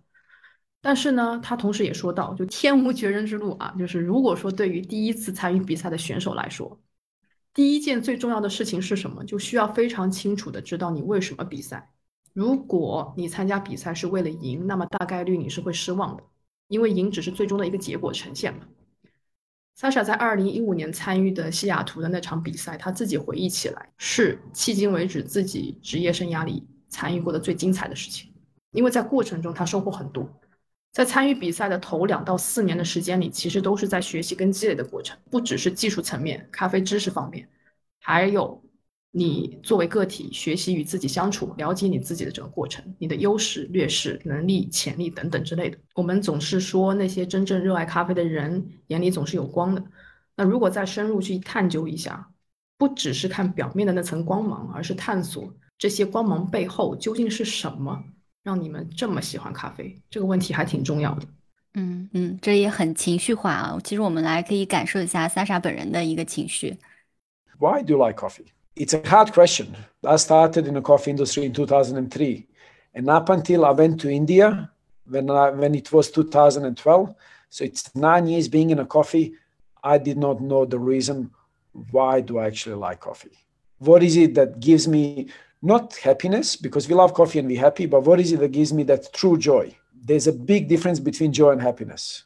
但是呢，他同时也说到，就天无绝人之路啊，就是如果说对于第一次参与比赛的选手来说，第一件最重要的事情是什么？就需要非常清楚的知道你为什么比赛。如果你参加比赛是为了赢，那么大概率你是会失望的，因为赢只是最终的一个结果呈现嘛。Sasha 在二零一五年参与的西雅图的那场比赛，他自己回忆起来是迄今为止自己职业生涯里参与过的最精彩的事情，因为在过程中他收获很多。在参与比赛的头两到四年的时间里，其实都是在学习跟积累的过程，不只是技术层面、咖啡知识方面，还有。你作为个体学习与自己相处，了解你自己的整个过程，你的优势、劣势、能力、潜力等等之类的。我们总是说那些真正热爱咖啡的人眼里总是有光的，那如果再深入去探究一下，不只是看表面的那层光芒，而是探索这些光芒背后究竟是什么，让你们这么喜欢咖啡？这个问题还挺重要的。嗯嗯，这也很情绪化啊。其实我们来可以感受一下 Sasha 本人的一个情绪。Why do you like coffee? It's a hard question. I started in the coffee industry in 2003, and up until I went to India when I, when it was 2012, so it's nine years being in a coffee. I did not know the reason why do I actually like coffee. What is it that gives me not happiness because we love coffee and we're happy, but what is it that gives me that true joy? There's a big difference between joy and happiness.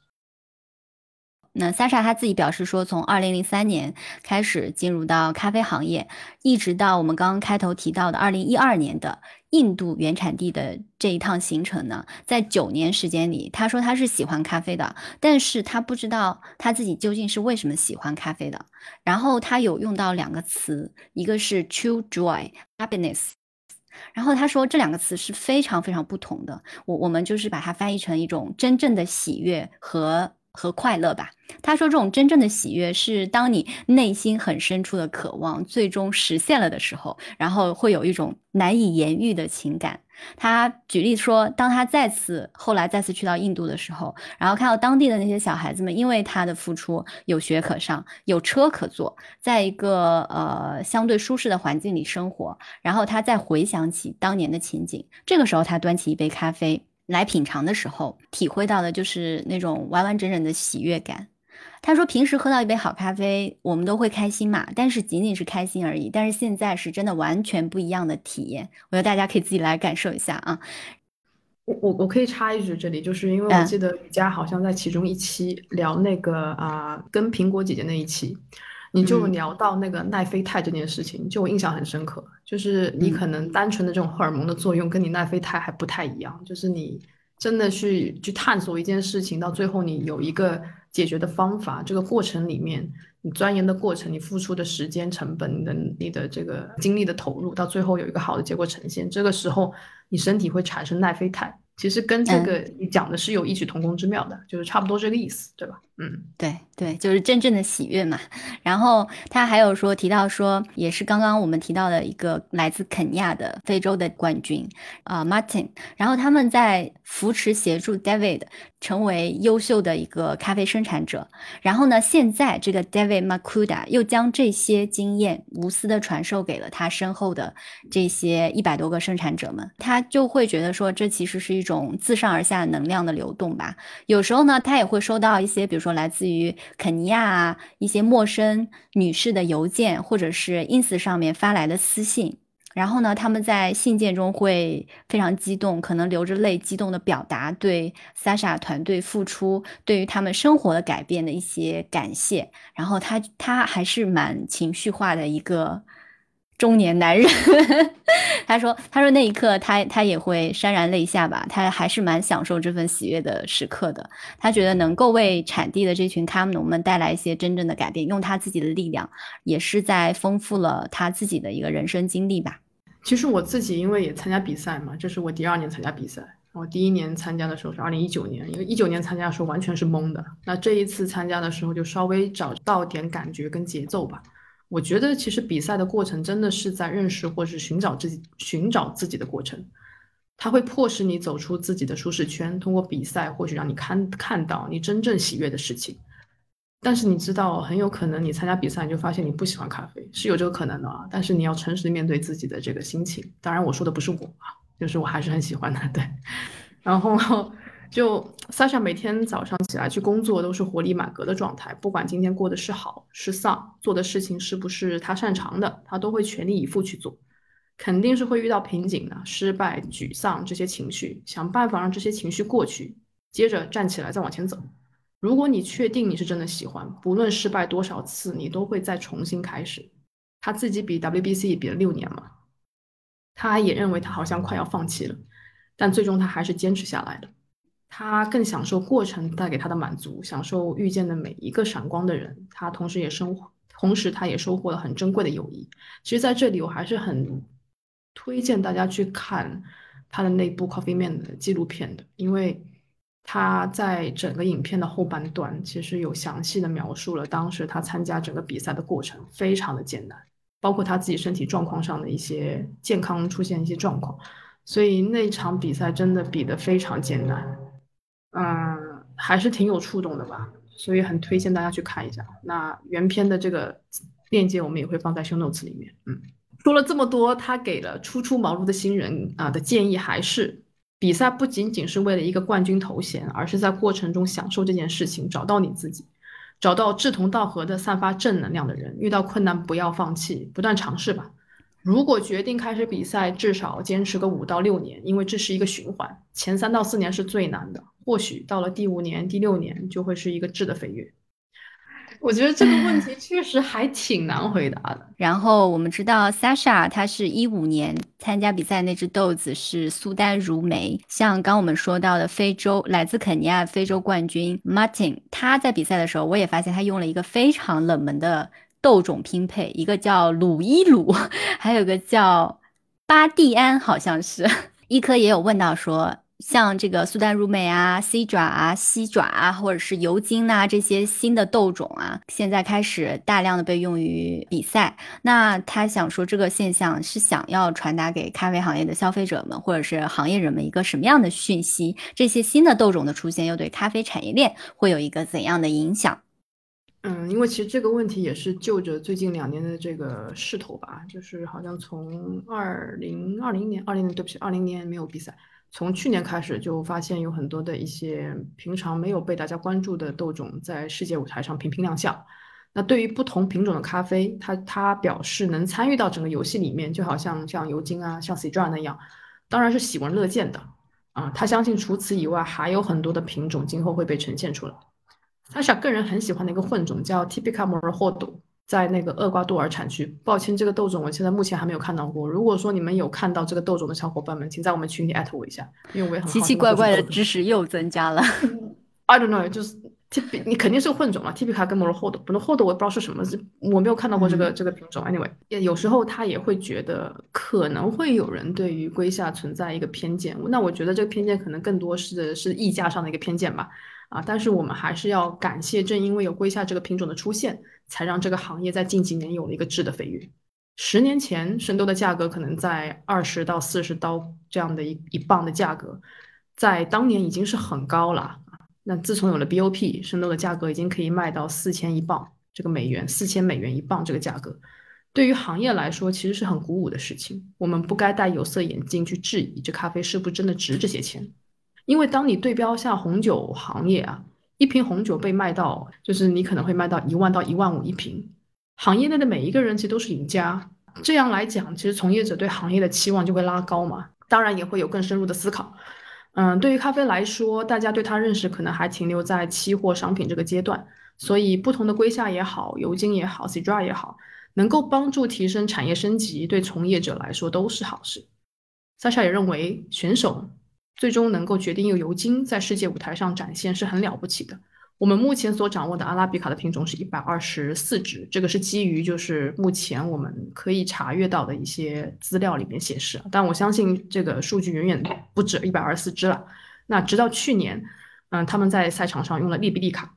那 Sasha 他自己表示说，从二零零三年开始进入到咖啡行业，一直到我们刚刚开头提到的二零一二年的印度原产地的这一趟行程呢，在九年时间里，他说他是喜欢咖啡的，但是他不知道他自己究竟是为什么喜欢咖啡的。然后他有用到两个词，一个是 true joy happiness，然后他说这两个词是非常非常不同的。我我们就是把它翻译成一种真正的喜悦和。和快乐吧。他说，这种真正的喜悦是当你内心很深处的渴望最终实现了的时候，然后会有一种难以言喻的情感。他举例说，当他再次后来再次去到印度的时候，然后看到当地的那些小孩子们，因为他的付出，有学可上，有车可坐，在一个呃相对舒适的环境里生活，然后他再回想起当年的情景，这个时候他端起一杯咖啡。来品尝的时候，体会到的就是那种完完整整的喜悦感。他说，平时喝到一杯好咖啡，我们都会开心嘛，但是仅仅是开心而已。但是现在是真的完全不一样的体验，我觉得大家可以自己来感受一下啊。我我我可以插一句，这里就是因为我记得瑜伽好像在其中一期聊那个啊，跟苹果姐姐那一期。你就聊到那个奈菲肽这件事情，就我印象很深刻。就是你可能单纯的这种荷尔蒙的作用，跟你奈菲肽还不太一样。就是你真的去去探索一件事情，到最后你有一个解决的方法，这个过程里面，你钻研的过程，你付出的时间成本你的你的这个精力的投入，到最后有一个好的结果呈现，这个时候你身体会产生奈菲肽。其实跟这个你讲的是有异曲同工之妙的，就是差不多这个意思，对吧？嗯，对对，就是真正的喜悦嘛。然后他还有说提到说，也是刚刚我们提到的一个来自肯尼亚的非洲的冠军啊，Martin。然后他们在扶持协助 David 成为优秀的一个咖啡生产者。然后呢，现在这个 David Makuda 又将这些经验无私的传授给了他身后的这些一百多个生产者们。他就会觉得说，这其实是一。种自上而下能量的流动吧。有时候呢，他也会收到一些，比如说说来自于肯尼亚啊一些陌生女士的邮件，或者是 ins 上面发来的私信。然后呢，他们在信件中会非常激动，可能流着泪，激动的表达对 Sasha 团队付出，对于他们生活的改变的一些感谢。然后他他还是蛮情绪化的一个。中年男人，他说：“他说那一刻，他他也会潸然泪下吧。他还是蛮享受这份喜悦的时刻的。他觉得能够为产地的这群咖啡农们带来一些真正的改变，用他自己的力量，也是在丰富了他自己的一个人生经历吧。其实我自己因为也参加比赛嘛，这是我第二年参加比赛。我第一年参加的时候是二零一九年，因为一九年参加的时候完全是懵的。那这一次参加的时候就稍微找到点感觉跟节奏吧。”我觉得其实比赛的过程真的是在认识或是寻找自己、寻找自己的过程，它会迫使你走出自己的舒适圈。通过比赛，或许让你看看到你真正喜悦的事情。但是你知道，很有可能你参加比赛，你就发现你不喜欢咖啡，是有这个可能的啊。但是你要诚实的面对自己的这个心情。当然，我说的不是我啊，就是我还是很喜欢的，对。然后。就 Sasha 每天早上起来去工作都是活力满格的状态，不管今天过的是好是丧，做的事情是不是他擅长的，他都会全力以赴去做。肯定是会遇到瓶颈的，失败、沮丧这些情绪，想办法让这些情绪过去，接着站起来再往前走。如果你确定你是真的喜欢，不论失败多少次，你都会再重新开始。他自己比 WBC 比了六年嘛，他也认为他好像快要放弃了，但最终他还是坚持下来了。他更享受过程带给他的满足，享受遇见的每一个闪光的人。他同时也生活，同时他也收获了很珍贵的友谊。其实，在这里我还是很推荐大家去看他的那部 Coffee Man 的纪录片的，因为他在整个影片的后半段，其实有详细的描述了当时他参加整个比赛的过程，非常的艰难，包括他自己身体状况上的一些健康出现一些状况，所以那场比赛真的比得非常艰难，嗯，还是挺有触动的吧，所以很推荐大家去看一下。那原片的这个链接我们也会放在 show notes 里面。嗯，说了这么多，他给了初出茅庐的新人啊的建议还是。比赛不仅仅是为了一个冠军头衔，而是在过程中享受这件事情，找到你自己，找到志同道合的、散发正能量的人。遇到困难不要放弃，不断尝试吧。如果决定开始比赛，至少坚持个五到六年，因为这是一个循环。前三到四年是最难的，或许到了第五年、第六年就会是一个质的飞跃。我觉得这个问题确实还挺难回答的。然后我们知道，Sasha 他是一五年参加比赛，那只豆子是苏丹如梅。像刚我们说到的非洲来自肯尼亚非洲冠军 Martin，他在比赛的时候，我也发现他用了一个非常冷门的豆种拼配，一个叫鲁伊鲁，还有个叫巴蒂安，好像是。一科也有问到说。像这个苏丹如美啊、C 爪啊、西爪啊，或者是油精呐这些新的豆种啊，现在开始大量的被用于比赛。那他想说，这个现象是想要传达给咖啡行业的消费者们，或者是行业人们一个什么样的讯息？这些新的豆种的出现又对咖啡产业链会有一个怎样的影响？嗯，因为其实这个问题也是就着最近两年的这个势头吧，就是好像从二零二零年、二零年对不起，二零年没有比赛。从去年开始就发现有很多的一些平常没有被大家关注的豆种在世界舞台上频频亮相。那对于不同品种的咖啡，他他表示能参与到整个游戏里面，就好像像尤金啊，像 c d r a 那样，当然是喜闻乐见的啊。他相信除此以外还有很多的品种今后会被呈现出来。他是个人很喜欢的一个混种叫 Typica Morohodo。在那个厄瓜多尔产区，抱歉，这个豆种我现在目前还没有看到过。如果说你们有看到这个豆种的小伙伴们，请在我们群里艾特我一下，因为我也很奇奇怪怪的知识又增加了。I don't know，就是 T 你肯定是混种了。T P 卡跟 Moro Hold，不能 Hold 我也不知道是什么，我没有看到过这个这个品种。Anyway，也有时候他也会觉得可能会有人对于龟下存在一个偏见，那我觉得这个偏见可能更多是是溢价上的一个偏见吧。啊，但是我们还是要感谢，正因为有龟夏这个品种的出现，才让这个行业在近几年有了一个质的飞跃。十年前，生豆的价格可能在二十到四十刀这样的一一磅的价格，在当年已经是很高了。那自从有了 BOP，生豆的价格已经可以卖到四千一磅，这个美元四千美元一磅这个价格，对于行业来说其实是很鼓舞的事情。我们不该戴有色眼镜去质疑这咖啡是不是真的值这些钱。因为当你对标像红酒行业啊，一瓶红酒被卖到，就是你可能会卖到一万到一万五一瓶，行业内的每一个人其实都是赢家。这样来讲，其实从业者对行业的期望就会拉高嘛，当然也会有更深入的思考。嗯，对于咖啡来说，大家对它认识可能还停留在期货商品这个阶段，所以不同的硅下也好，油精也好，Cedra 也好，能够帮助提升产业升级，对从业者来说都是好事。Sasha 也认为选手。最终能够决定用尤金在世界舞台上展现是很了不起的。我们目前所掌握的阿拉比卡的品种是一百二十四只，这个是基于就是目前我们可以查阅到的一些资料里面显示，但我相信这个数据远远不止一百二十四只了。那直到去年，嗯，他们在赛场上用了利比利卡，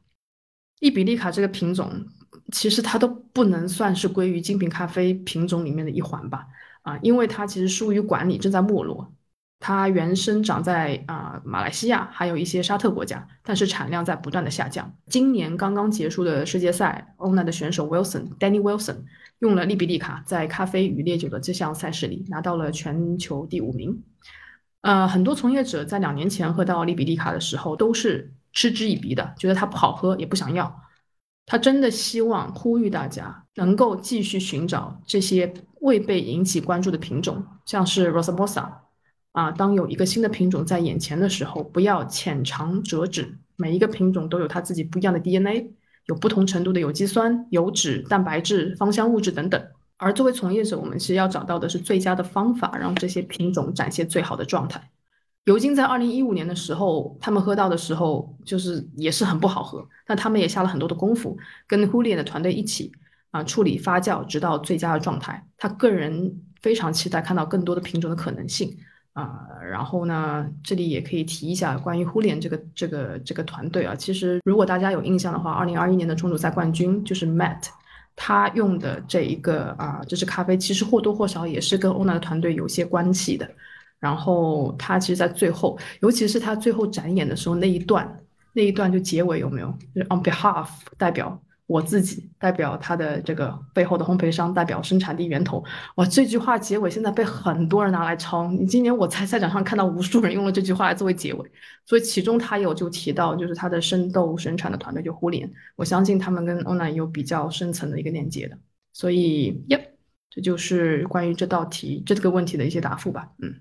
利比利卡这个品种其实它都不能算是归于精品咖啡品种里面的一环吧，啊，因为它其实疏于管理，正在没落。它原生长在啊马来西亚，还有一些沙特国家，但是产量在不断的下降。今年刚刚结束的世界赛，欧奈的选手 Wilson Danny Wilson 用了利比利卡，在咖啡与烈酒的这项赛事里拿到了全球第五名。呃，很多从业者在两年前喝到利比利卡的时候，都是嗤之以鼻的，觉得它不好喝，也不想要。他真的希望呼吁大家能够继续寻找这些未被引起关注的品种，像是 Rosamosa。啊，当有一个新的品种在眼前的时候，不要浅尝辄止。每一个品种都有它自己不一样的 DNA，有不同程度的有机酸、油脂、蛋白质、芳香物质等等。而作为从业者，我们是要找到的是最佳的方法，让这些品种展现最好的状态。尤金在二零一五年的时候，他们喝到的时候，就是也是很不好喝，但他们也下了很多的功夫，跟 h u l i a 的团队一起啊处理发酵，直到最佳的状态。他个人非常期待看到更多的品种的可能性。啊，然后呢，这里也可以提一下关于互联这个这个这个团队啊。其实如果大家有印象的话，二零二一年的中组赛冠军就是 Matt，他用的这一个啊这支咖啡，其实或多或少也是跟欧娜的团队有些关系的。然后他其实，在最后，尤其是他最后展演的时候那一段，那一段就结尾有没有？就是 On behalf 代表。我自己代表他的这个背后的烘焙商，代表生产地源头。哇，这句话结尾现在被很多人拿来抄。你今年我在赛场上看到无数人用了这句话来作为结尾，所以其中他有就提到，就是他的生豆生产的团队就互联，我相信他们跟欧娜有比较深层的一个链接的。所以，耶，这就是关于这道题这个问题的一些答复吧。嗯。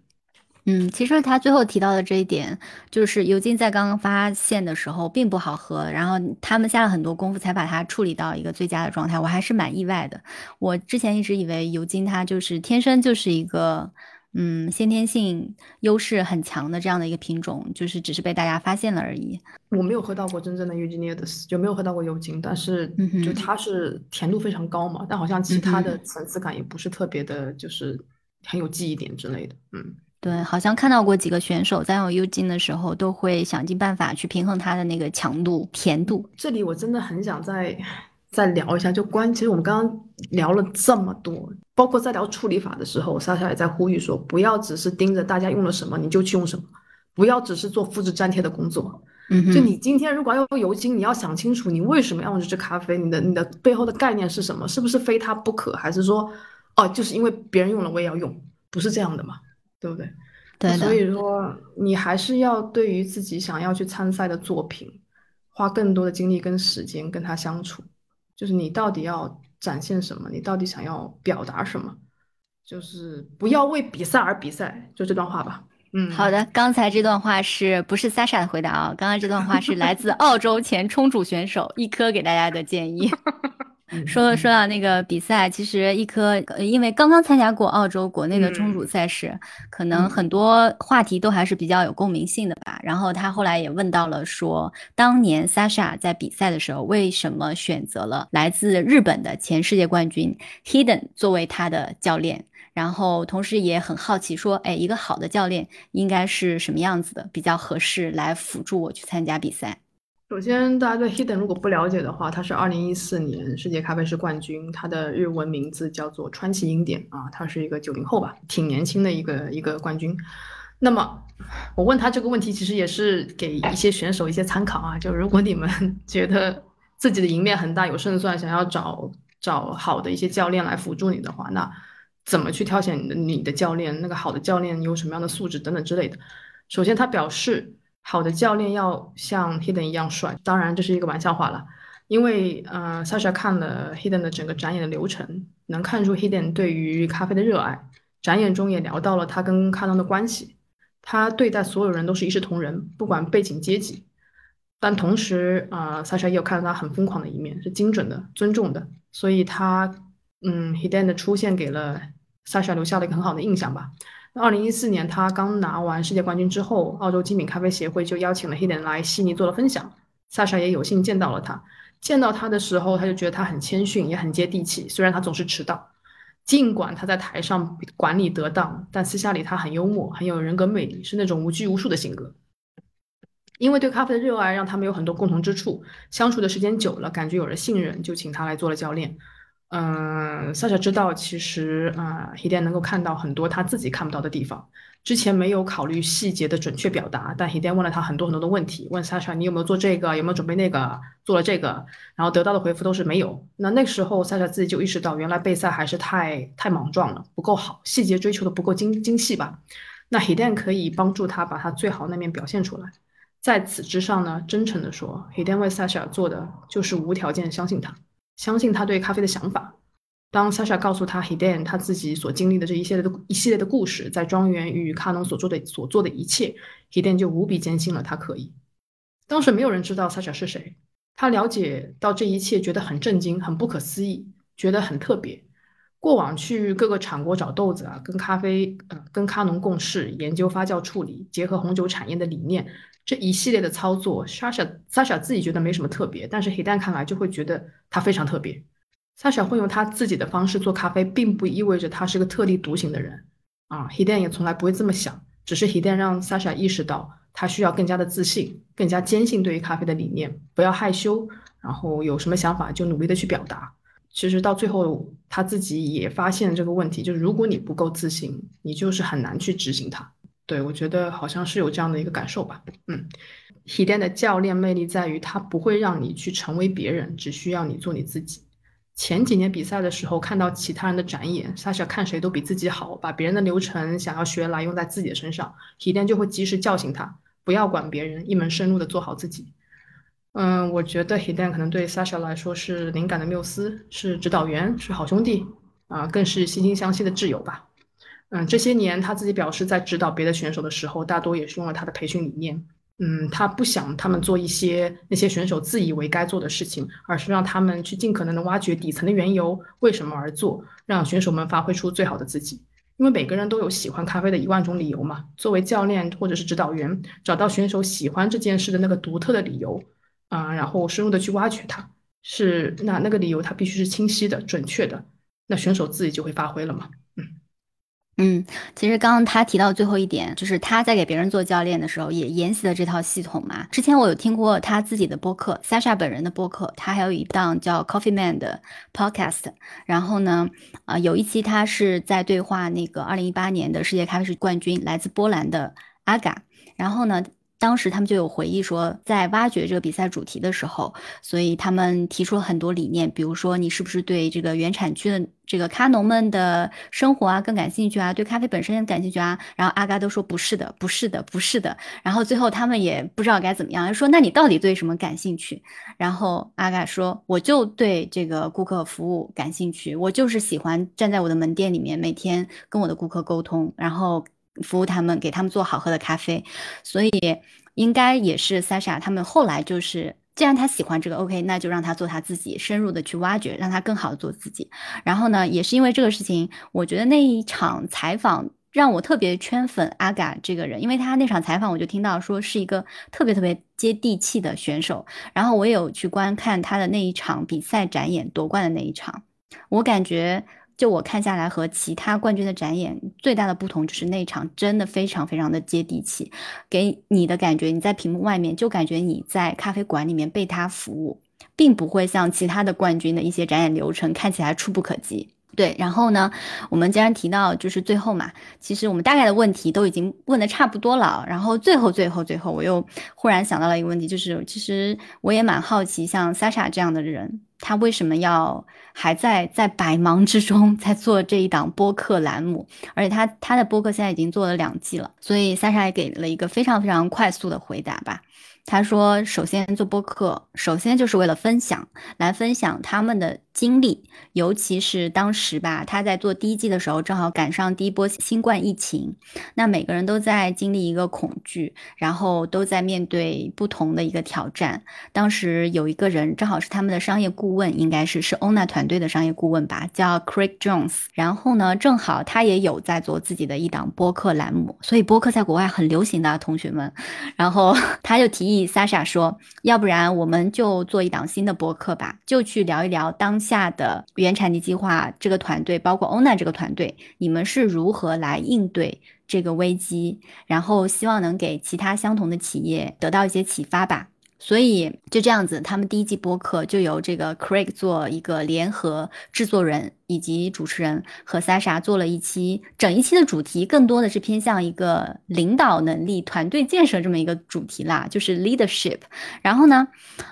嗯，其实他最后提到的这一点，就是尤金在刚刚发现的时候并不好喝，然后他们下了很多功夫才把它处理到一个最佳的状态，我还是蛮意外的。我之前一直以为尤金它就是天生就是一个，嗯，先天性优势很强的这样的一个品种，就是只是被大家发现了而已。我没有喝到过真正的 Eugenides，就没有喝到过尤金，但是就它是甜度非常高嘛，但好像其他的层次感也不是特别的，就是很有记忆点之类的，嗯。对，好像看到过几个选手在用 U 精的时候，都会想尽办法去平衡它的那个强度、甜度。这里我真的很想再再聊一下，就关，其实我们刚刚聊了这么多，包括在聊处理法的时候，莎莎也在呼吁说，不要只是盯着大家用了什么你就去用什么，不要只是做复制粘贴的工作。嗯，就你今天如果要用油精，你要想清楚你为什么要用这支咖啡，你的你的背后的概念是什么？是不是非它不可？还是说，哦，就是因为别人用了我也要用？不是这样的嘛？对不对？对，所以说你还是要对于自己想要去参赛的作品，花更多的精力跟时间跟他相处。就是你到底要展现什么？你到底想要表达什么？就是不要为比赛而比赛。就这段话吧。嗯，好的。刚才这段话是不是 Sasha 的回答啊？刚刚这段话是来自澳洲前冲煮选手一颗给大家的建议。说说到那个比赛，其实一颗因为刚刚参加过澳洲国内的冲煮赛事，可能很多话题都还是比较有共鸣性的吧。然后他后来也问到了，说当年 Sasha 在比赛的时候，为什么选择了来自日本的前世界冠军 Hidden 作为他的教练？然后同时也很好奇，说，哎，一个好的教练应该是什么样子的，比较合适来辅助我去参加比赛？首先，大家对 Hidden 如果不了解的话，他是二零一四年世界咖啡师冠军，他的日文名字叫做川崎英典啊，他是一个九零后吧，挺年轻的一个一个冠军。那么，我问他这个问题，其实也是给一些选手一些参考啊，就如果你们 觉得自己的赢面很大，有胜算，想要找找好的一些教练来辅助你的话，那怎么去挑选你的你的教练？那个好的教练有什么样的素质等等之类的？首先，他表示。好的教练要像 Hidden 一样帅，当然这是一个玩笑话了，因为呃，Sasha 看了 Hidden 的整个展演的流程，能看出 Hidden 对于咖啡的热爱。展演中也聊到了他跟卡农的关系，他对待所有人都是一视同仁，不管背景阶级。但同时啊，Sasha 也有看到他很疯狂的一面，是精准的、尊重的。所以他嗯，Hidden 的出现给了 Sasha 留下了一个很好的印象吧。二零一四年，他刚拿完世界冠军之后，澳洲精品咖啡协会就邀请了 Hidden 来悉尼做了分享。萨莎也有幸见到了他。见到他的时候，他就觉得他很谦逊，也很接地气。虽然他总是迟到，尽管他在台上管理得当，但私下里他很幽默，很有人格魅力，是那种无拘无束的性格。因为对咖啡的热爱，让他们有很多共同之处。相处的时间久了，感觉有了信任，就请他来做了教练。嗯，萨莎知道，其实啊，Hiden 能够看到很多他自己看不到的地方。之前没有考虑细节的准确表达，但 Hiden 问了他很多很多的问题，问萨莎你有没有做这个，有没有准备那个，做了这个，然后得到的回复都是没有。那那时候萨莎自己就意识到，原来备赛还是太太莽撞了，不够好，细节追求的不够精精细吧？那 Hiden 可以帮助他把他最好那面表现出来。在此之上呢，真诚的说，Hiden 为萨莎做的就是无条件相信他。相信他对咖啡的想法。当 Sasha 告诉他 Hiden 他自己所经历的这一系列的一系列的故事，在庄园与卡农所做的所做的一切，Hiden 就无比坚信了他可以。当时没有人知道 Sasha 是谁，他了解到这一切，觉得很震惊，很不可思议，觉得很特别。过往去各个产国找豆子啊，跟咖啡呃跟卡农共事，研究发酵处理，结合红酒产业的理念。这一系列的操作，Sasha Sasha 自己觉得没什么特别，但是 Hidan 看来就会觉得他非常特别。Sasha 会用他自己的方式做咖啡，并不意味着他是个特立独行的人啊。，Hidan 也从来不会这么想，只是 Hidan 让 Sasha 意识到他需要更加的自信，更加坚信对于咖啡的理念，不要害羞，然后有什么想法就努力的去表达。其实到最后他自己也发现这个问题，就是如果你不够自信，你就是很难去执行它。对我觉得好像是有这样的一个感受吧。嗯，Hiden 的教练魅力在于他不会让你去成为别人，只需要你做你自己。前几年比赛的时候，看到其他人的展演，Sasha 看谁都比自己好，把别人的流程想要学来用在自己的身上，Hiden 就会及时叫醒他，不要管别人，一门深入的做好自己。嗯，我觉得 Hiden 可能对 Sasha 来说是灵感的缪斯，是指导员，是好兄弟啊，更是惺惺相惜的挚友吧。嗯，这些年他自己表示，在指导别的选手的时候，大多也是用了他的培训理念。嗯，他不想他们做一些那些选手自以为该做的事情，而是让他们去尽可能的挖掘底层的缘由，为什么而做，让选手们发挥出最好的自己。因为每个人都有喜欢咖啡的一万种理由嘛。作为教练或者是指导员，找到选手喜欢这件事的那个独特的理由，啊，然后深入的去挖掘它，是那那个理由它必须是清晰的、准确的，那选手自己就会发挥了嘛。嗯，其实刚刚他提到最后一点，就是他在给别人做教练的时候，也沿袭了这套系统嘛。之前我有听过他自己的播客，Sasha 本人的播客，他还有一档叫 Coffee Man 的 Podcast。然后呢，啊，有一期他是在对话那个二零一八年的世界咖啡师冠军，来自波兰的阿嘎。然后呢。当时他们就有回忆说，在挖掘这个比赛主题的时候，所以他们提出了很多理念，比如说你是不是对这个原产区的这个咖农们的生活啊更感兴趣啊，对咖啡本身感兴趣啊？然后阿嘎都说不是的，不是的，不是的。然后最后他们也不知道该怎么样，说那你到底对什么感兴趣？然后阿嘎说我就对这个顾客服务感兴趣，我就是喜欢站在我的门店里面，每天跟我的顾客沟通，然后。服务他们，给他们做好喝的咖啡，所以应该也是 Sasha 他们后来就是，既然他喜欢这个 OK，那就让他做他自己，深入的去挖掘，让他更好的做自己。然后呢，也是因为这个事情，我觉得那一场采访让我特别圈粉阿嘎这个人，因为他那场采访我就听到说是一个特别特别接地气的选手。然后我也有去观看他的那一场比赛展演夺冠的那一场，我感觉。就我看下来，和其他冠军的展演最大的不同就是那场真的非常非常的接地气，给你的感觉，你在屏幕外面就感觉你在咖啡馆里面被他服务，并不会像其他的冠军的一些展演流程看起来触不可及。对，然后呢，我们既然提到就是最后嘛，其实我们大概的问题都已经问的差不多了，然后最后最后最后，我又忽然想到了一个问题，就是其实我也蛮好奇，像 Sasha 这样的人。他为什么要还在在百忙之中 在做这一档播客栏目？而且他他的播客现在已经做了两季了，所以三傻也给了一个非常非常快速的回答吧。他说：“首先做播客，首先就是为了分享，来分享他们的经历。尤其是当时吧，他在做第一季的时候，正好赶上第一波新冠疫情，那每个人都在经历一个恐惧，然后都在面对不同的一个挑战。当时有一个人，正好是他们的商业顾问，应该是是欧娜团队的商业顾问吧，叫 Craig Jones。然后呢，正好他也有在做自己的一档播客栏目，所以播客在国外很流行的，同学们。然后 他就提议。” Sasha 说：“要不然我们就做一档新的播客吧，就去聊一聊当下的原产地计划这个团队，包括欧娜这个团队，你们是如何来应对这个危机？然后希望能给其他相同的企业得到一些启发吧。”所以就这样子，他们第一季播客就由这个 Craig 做一个联合制作人以及主持人，和 Sasha 做了一期，整一期的主题更多的是偏向一个领导能力、团队建设这么一个主题啦，就是 leadership。然后呢，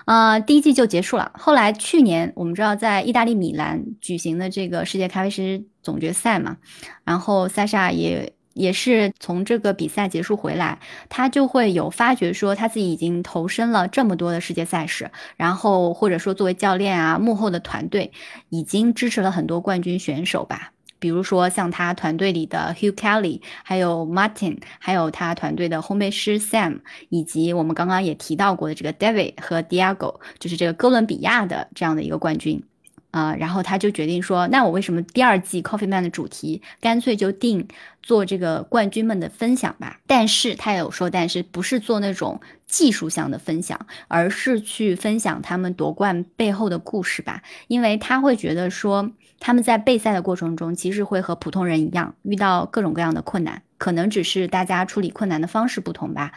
呃，第一季就结束了。后来去年我们知道在意大利米兰举行的这个世界咖啡师总决赛嘛，然后 Sasha 也。也是从这个比赛结束回来，他就会有发觉说他自己已经投身了这么多的世界赛事，然后或者说作为教练啊，幕后的团队已经支持了很多冠军选手吧，比如说像他团队里的 Hugh Kelly，还有 Martin，还有他团队的烘焙师 Sam，以及我们刚刚也提到过的这个 David 和 Diego，就是这个哥伦比亚的这样的一个冠军。啊，然后他就决定说，那我为什么第二季 Coffee Man 的主题干脆就定做这个冠军们的分享吧？但是他也有说，但是不是做那种技术项的分享，而是去分享他们夺冠背后的故事吧？因为他会觉得说，他们在备赛的过程中，其实会和普通人一样遇到各种各样的困难。可能只是大家处理困难的方式不同吧。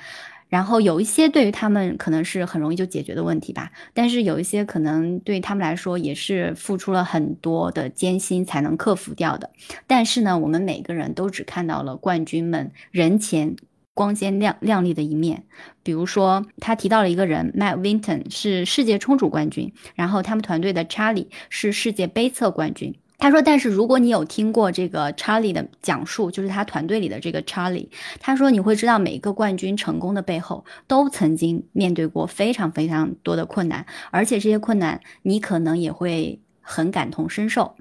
然后有一些对于他们可能是很容易就解决的问题吧，但是有一些可能对他们来说也是付出了很多的艰辛才能克服掉的。但是呢，我们每个人都只看到了冠军们人前光鲜亮亮丽的一面。比如说，他提到了一个人，Matt Winton 是世界冲煮冠军，然后他们团队的 Charlie 是世界杯测冠军。他说：“但是如果你有听过这个 Charlie 的讲述，就是他团队里的这个 Charlie，他说你会知道每一个冠军成功的背后都曾经面对过非常非常多的困难，而且这些困难你可能也会很感同身受，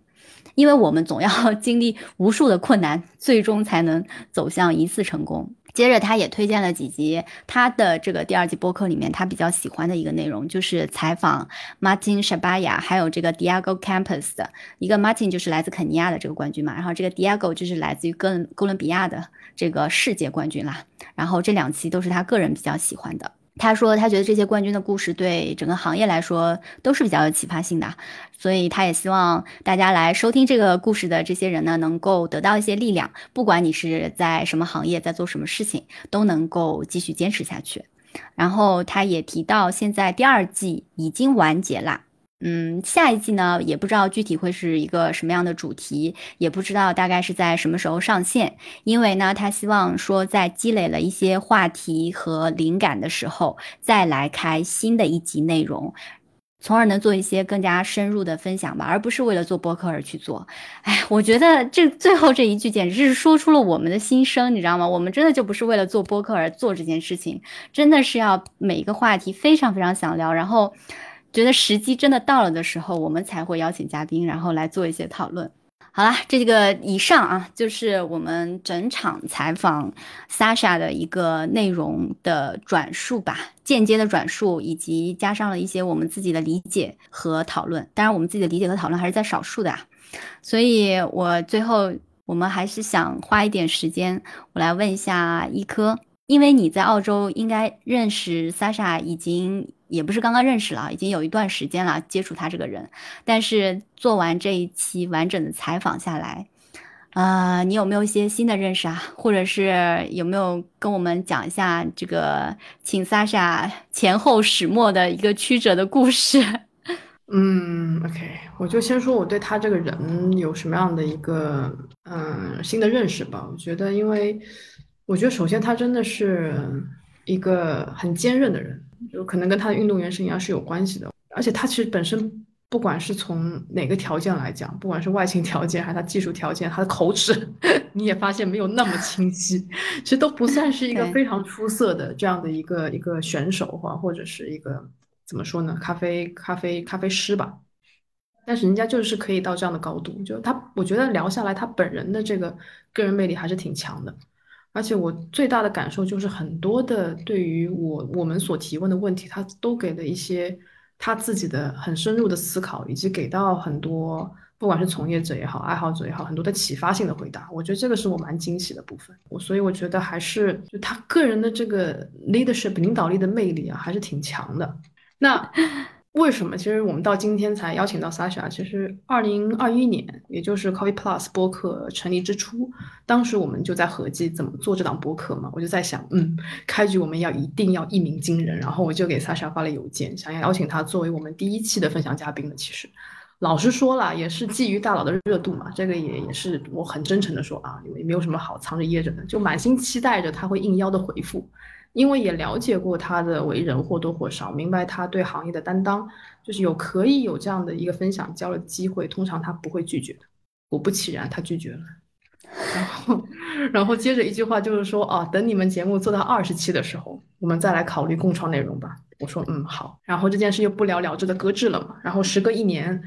因为我们总要 经历无数的困难，最终才能走向一次成功。”接着，他也推荐了几集他的这个第二季播客里面他比较喜欢的一个内容，就是采访 Martin Shabaya，还有这个 Diego Campos 的一个 Martin 就是来自肯尼亚的这个冠军嘛，然后这个 Diego 就是来自于哥哥伦比亚的这个世界冠军啦，然后这两期都是他个人比较喜欢的。他说，他觉得这些冠军的故事对整个行业来说都是比较有启发性的，所以他也希望大家来收听这个故事的这些人呢，能够得到一些力量。不管你是在什么行业，在做什么事情，都能够继续坚持下去。然后他也提到，现在第二季已经完结啦。嗯，下一季呢，也不知道具体会是一个什么样的主题，也不知道大概是在什么时候上线。因为呢，他希望说在积累了一些话题和灵感的时候，再来开新的一集内容，从而能做一些更加深入的分享吧，而不是为了做播客而去做。哎，我觉得这最后这一句简直是说出了我们的心声，你知道吗？我们真的就不是为了做播客而做这件事情，真的是要每一个话题非常非常想聊，然后。觉得时机真的到了的时候，我们才会邀请嘉宾，然后来做一些讨论。好啦，这个以上啊，就是我们整场采访 Sasha 的一个内容的转述吧，间接的转述，以及加上了一些我们自己的理解和讨论。当然，我们自己的理解和讨论还是在少数的啊。所以我最后，我们还是想花一点时间，我来问一下一科，因为你在澳洲应该认识 Sasha 已经。也不是刚刚认识了，已经有一段时间了接触他这个人。但是做完这一期完整的采访下来，啊，你有没有一些新的认识啊？或者是有没有跟我们讲一下这个请 Sasha 前后始末的一个曲折的故事？嗯，OK，我就先说我对他这个人有什么样的一个嗯新的认识吧。我觉得，因为我觉得首先他真的是一个很坚韧的人。就可能跟他的运动员生涯是有关系的，而且他其实本身不管是从哪个条件来讲，不管是外形条件还是他技术条件，他的口齿 你也发现没有那么清晰，其实都不算是一个非常出色的这样的一个一个选手或或者是一个怎么说呢，咖啡咖啡咖啡师吧。但是人家就是可以到这样的高度，就他我觉得聊下来，他本人的这个个人魅力还是挺强的。而且我最大的感受就是，很多的对于我我们所提问的问题，他都给了一些他自己的很深入的思考，以及给到很多不管是从业者也好，爱好者也好，很多的启发性的回答。我觉得这个是我蛮惊喜的部分。我所以我觉得还是就他个人的这个 leadership 领导力的魅力啊，还是挺强的。那。为什么？其实我们到今天才邀请到 Sasha。其实二零二一年，也就是 Coffee Plus 播客成立之初，当时我们就在合计怎么做这档播客嘛。我就在想，嗯，开局我们要一定要一鸣惊人。然后我就给 Sasha 发了邮件，想要邀请他作为我们第一期的分享嘉宾的。其实，老实说了，也是基于大佬的热度嘛。这个也也是我很真诚的说啊，也没有什么好藏着掖着的，就满心期待着他会应邀的回复。因为也了解过他的为人或多或少，明白他对行业的担当，就是有可以有这样的一个分享交流机会，通常他不会拒绝的。果不其然，他拒绝了。然后，然后接着一句话就是说，哦，等你们节目做到二十期的时候，我们再来考虑共创内容吧。我说，嗯，好。然后这件事又不了了之的搁置了嘛。然后时隔一年。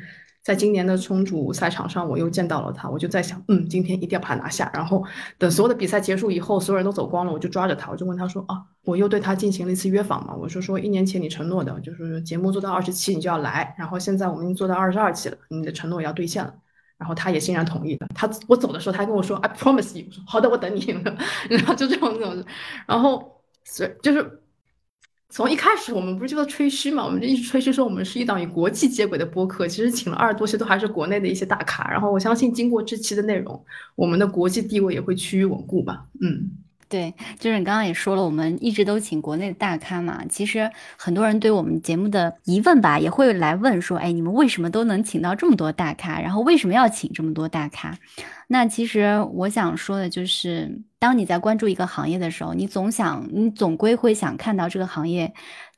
在今年的冲煮赛场上，我又见到了他，我就在想，嗯，今天一定要把他拿下。然后等所有的比赛结束以后，所有人都走光了，我就抓着他，我就问他说，啊，我又对他进行了一次约访嘛，我说说一年前你承诺的，就是节目做到二十期你就要来，然后现在我们已经做到二十二期了，你的承诺要兑现了。然后他也欣然同意的。他我走的时候，他跟我说，I promise you。我说好的，我等你。然后就这种这种，然后所以就是。从一开始我们不是就在吹嘘嘛，我们就一直吹嘘说我们是一档与国际接轨的播客。其实请了二十多期都还是国内的一些大咖。然后我相信经过这期的内容，我们的国际地位也会趋于稳固吧。嗯。对，就是你刚刚也说了，我们一直都请国内的大咖嘛。其实很多人对我们节目的疑问吧，也会来问说：“哎，你们为什么都能请到这么多大咖？然后为什么要请这么多大咖？”那其实我想说的就是，当你在关注一个行业的时候，你总想，你总归会想看到这个行业。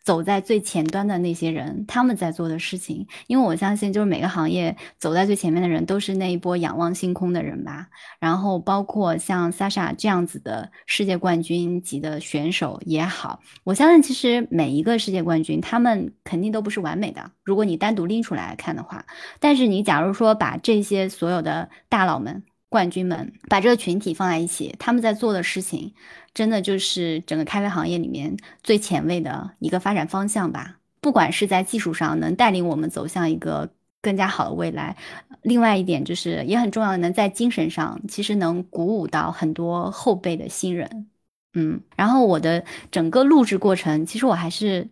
走在最前端的那些人，他们在做的事情，因为我相信，就是每个行业走在最前面的人，都是那一波仰望星空的人吧。然后，包括像 Sasha 这样子的世界冠军级的选手也好，我相信，其实每一个世界冠军，他们肯定都不是完美的。如果你单独拎出来看的话，但是你假如说把这些所有的大佬们、冠军们，把这个群体放在一起，他们在做的事情。真的就是整个咖啡行业里面最前卫的一个发展方向吧。不管是在技术上能带领我们走向一个更加好的未来，另外一点就是也很重要，能在精神上其实能鼓舞到很多后辈的新人。嗯，然后我的整个录制过程，其实我还是。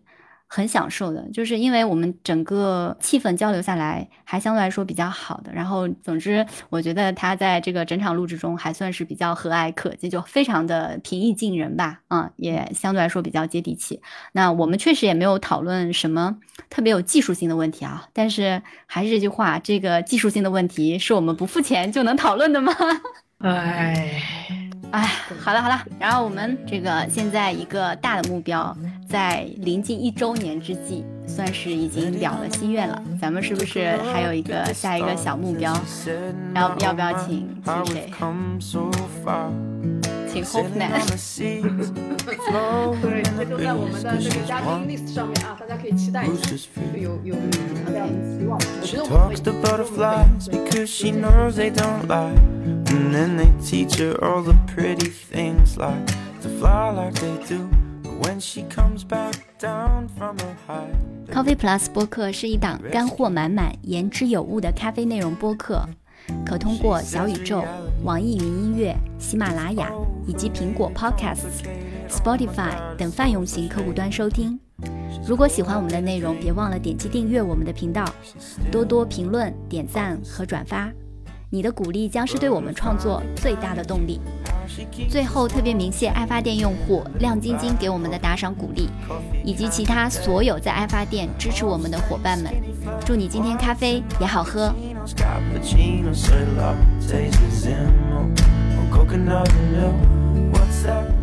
很享受的，就是因为我们整个气氛交流下来还相对来说比较好的。然后，总之，我觉得他在这个整场录制中还算是比较和蔼可亲，就非常的平易近人吧。嗯，也相对来说比较接地气。那我们确实也没有讨论什么特别有技术性的问题啊。但是还是这句话，这个技术性的问题是我们不付钱就能讨论的吗？哎。哎，好了好了，然后我们这个现在一个大的目标，在临近一周年之际，算是已经了了心愿了。咱们是不是还有一个下一个小目标？要要不要请请谁？请 Hope Man。对，这都在我们的这个嘉宾 list 上面啊，大家可以期待一下。有有大家希望，我觉得我们。And then they teach her all the pretty things like to fly like they do. When she comes back down from her high. Coffee Plus 播客是一档干货满满、言之有物的咖啡内容播客，可通过小宇宙、网易云音乐、喜马拉雅以及苹果 Podcasts、Spotify 等泛用型客户端收听。如果喜欢我们的内容，别忘了点击订阅我们的频道，多多评论、点赞和转发。你的鼓励将是对我们创作最大的动力。最后，特别鸣谢爱发电用户亮晶晶给我们的打赏鼓励，以及其他所有在爱发电支持我们的伙伴们。祝你今天咖啡也好喝。coconut milk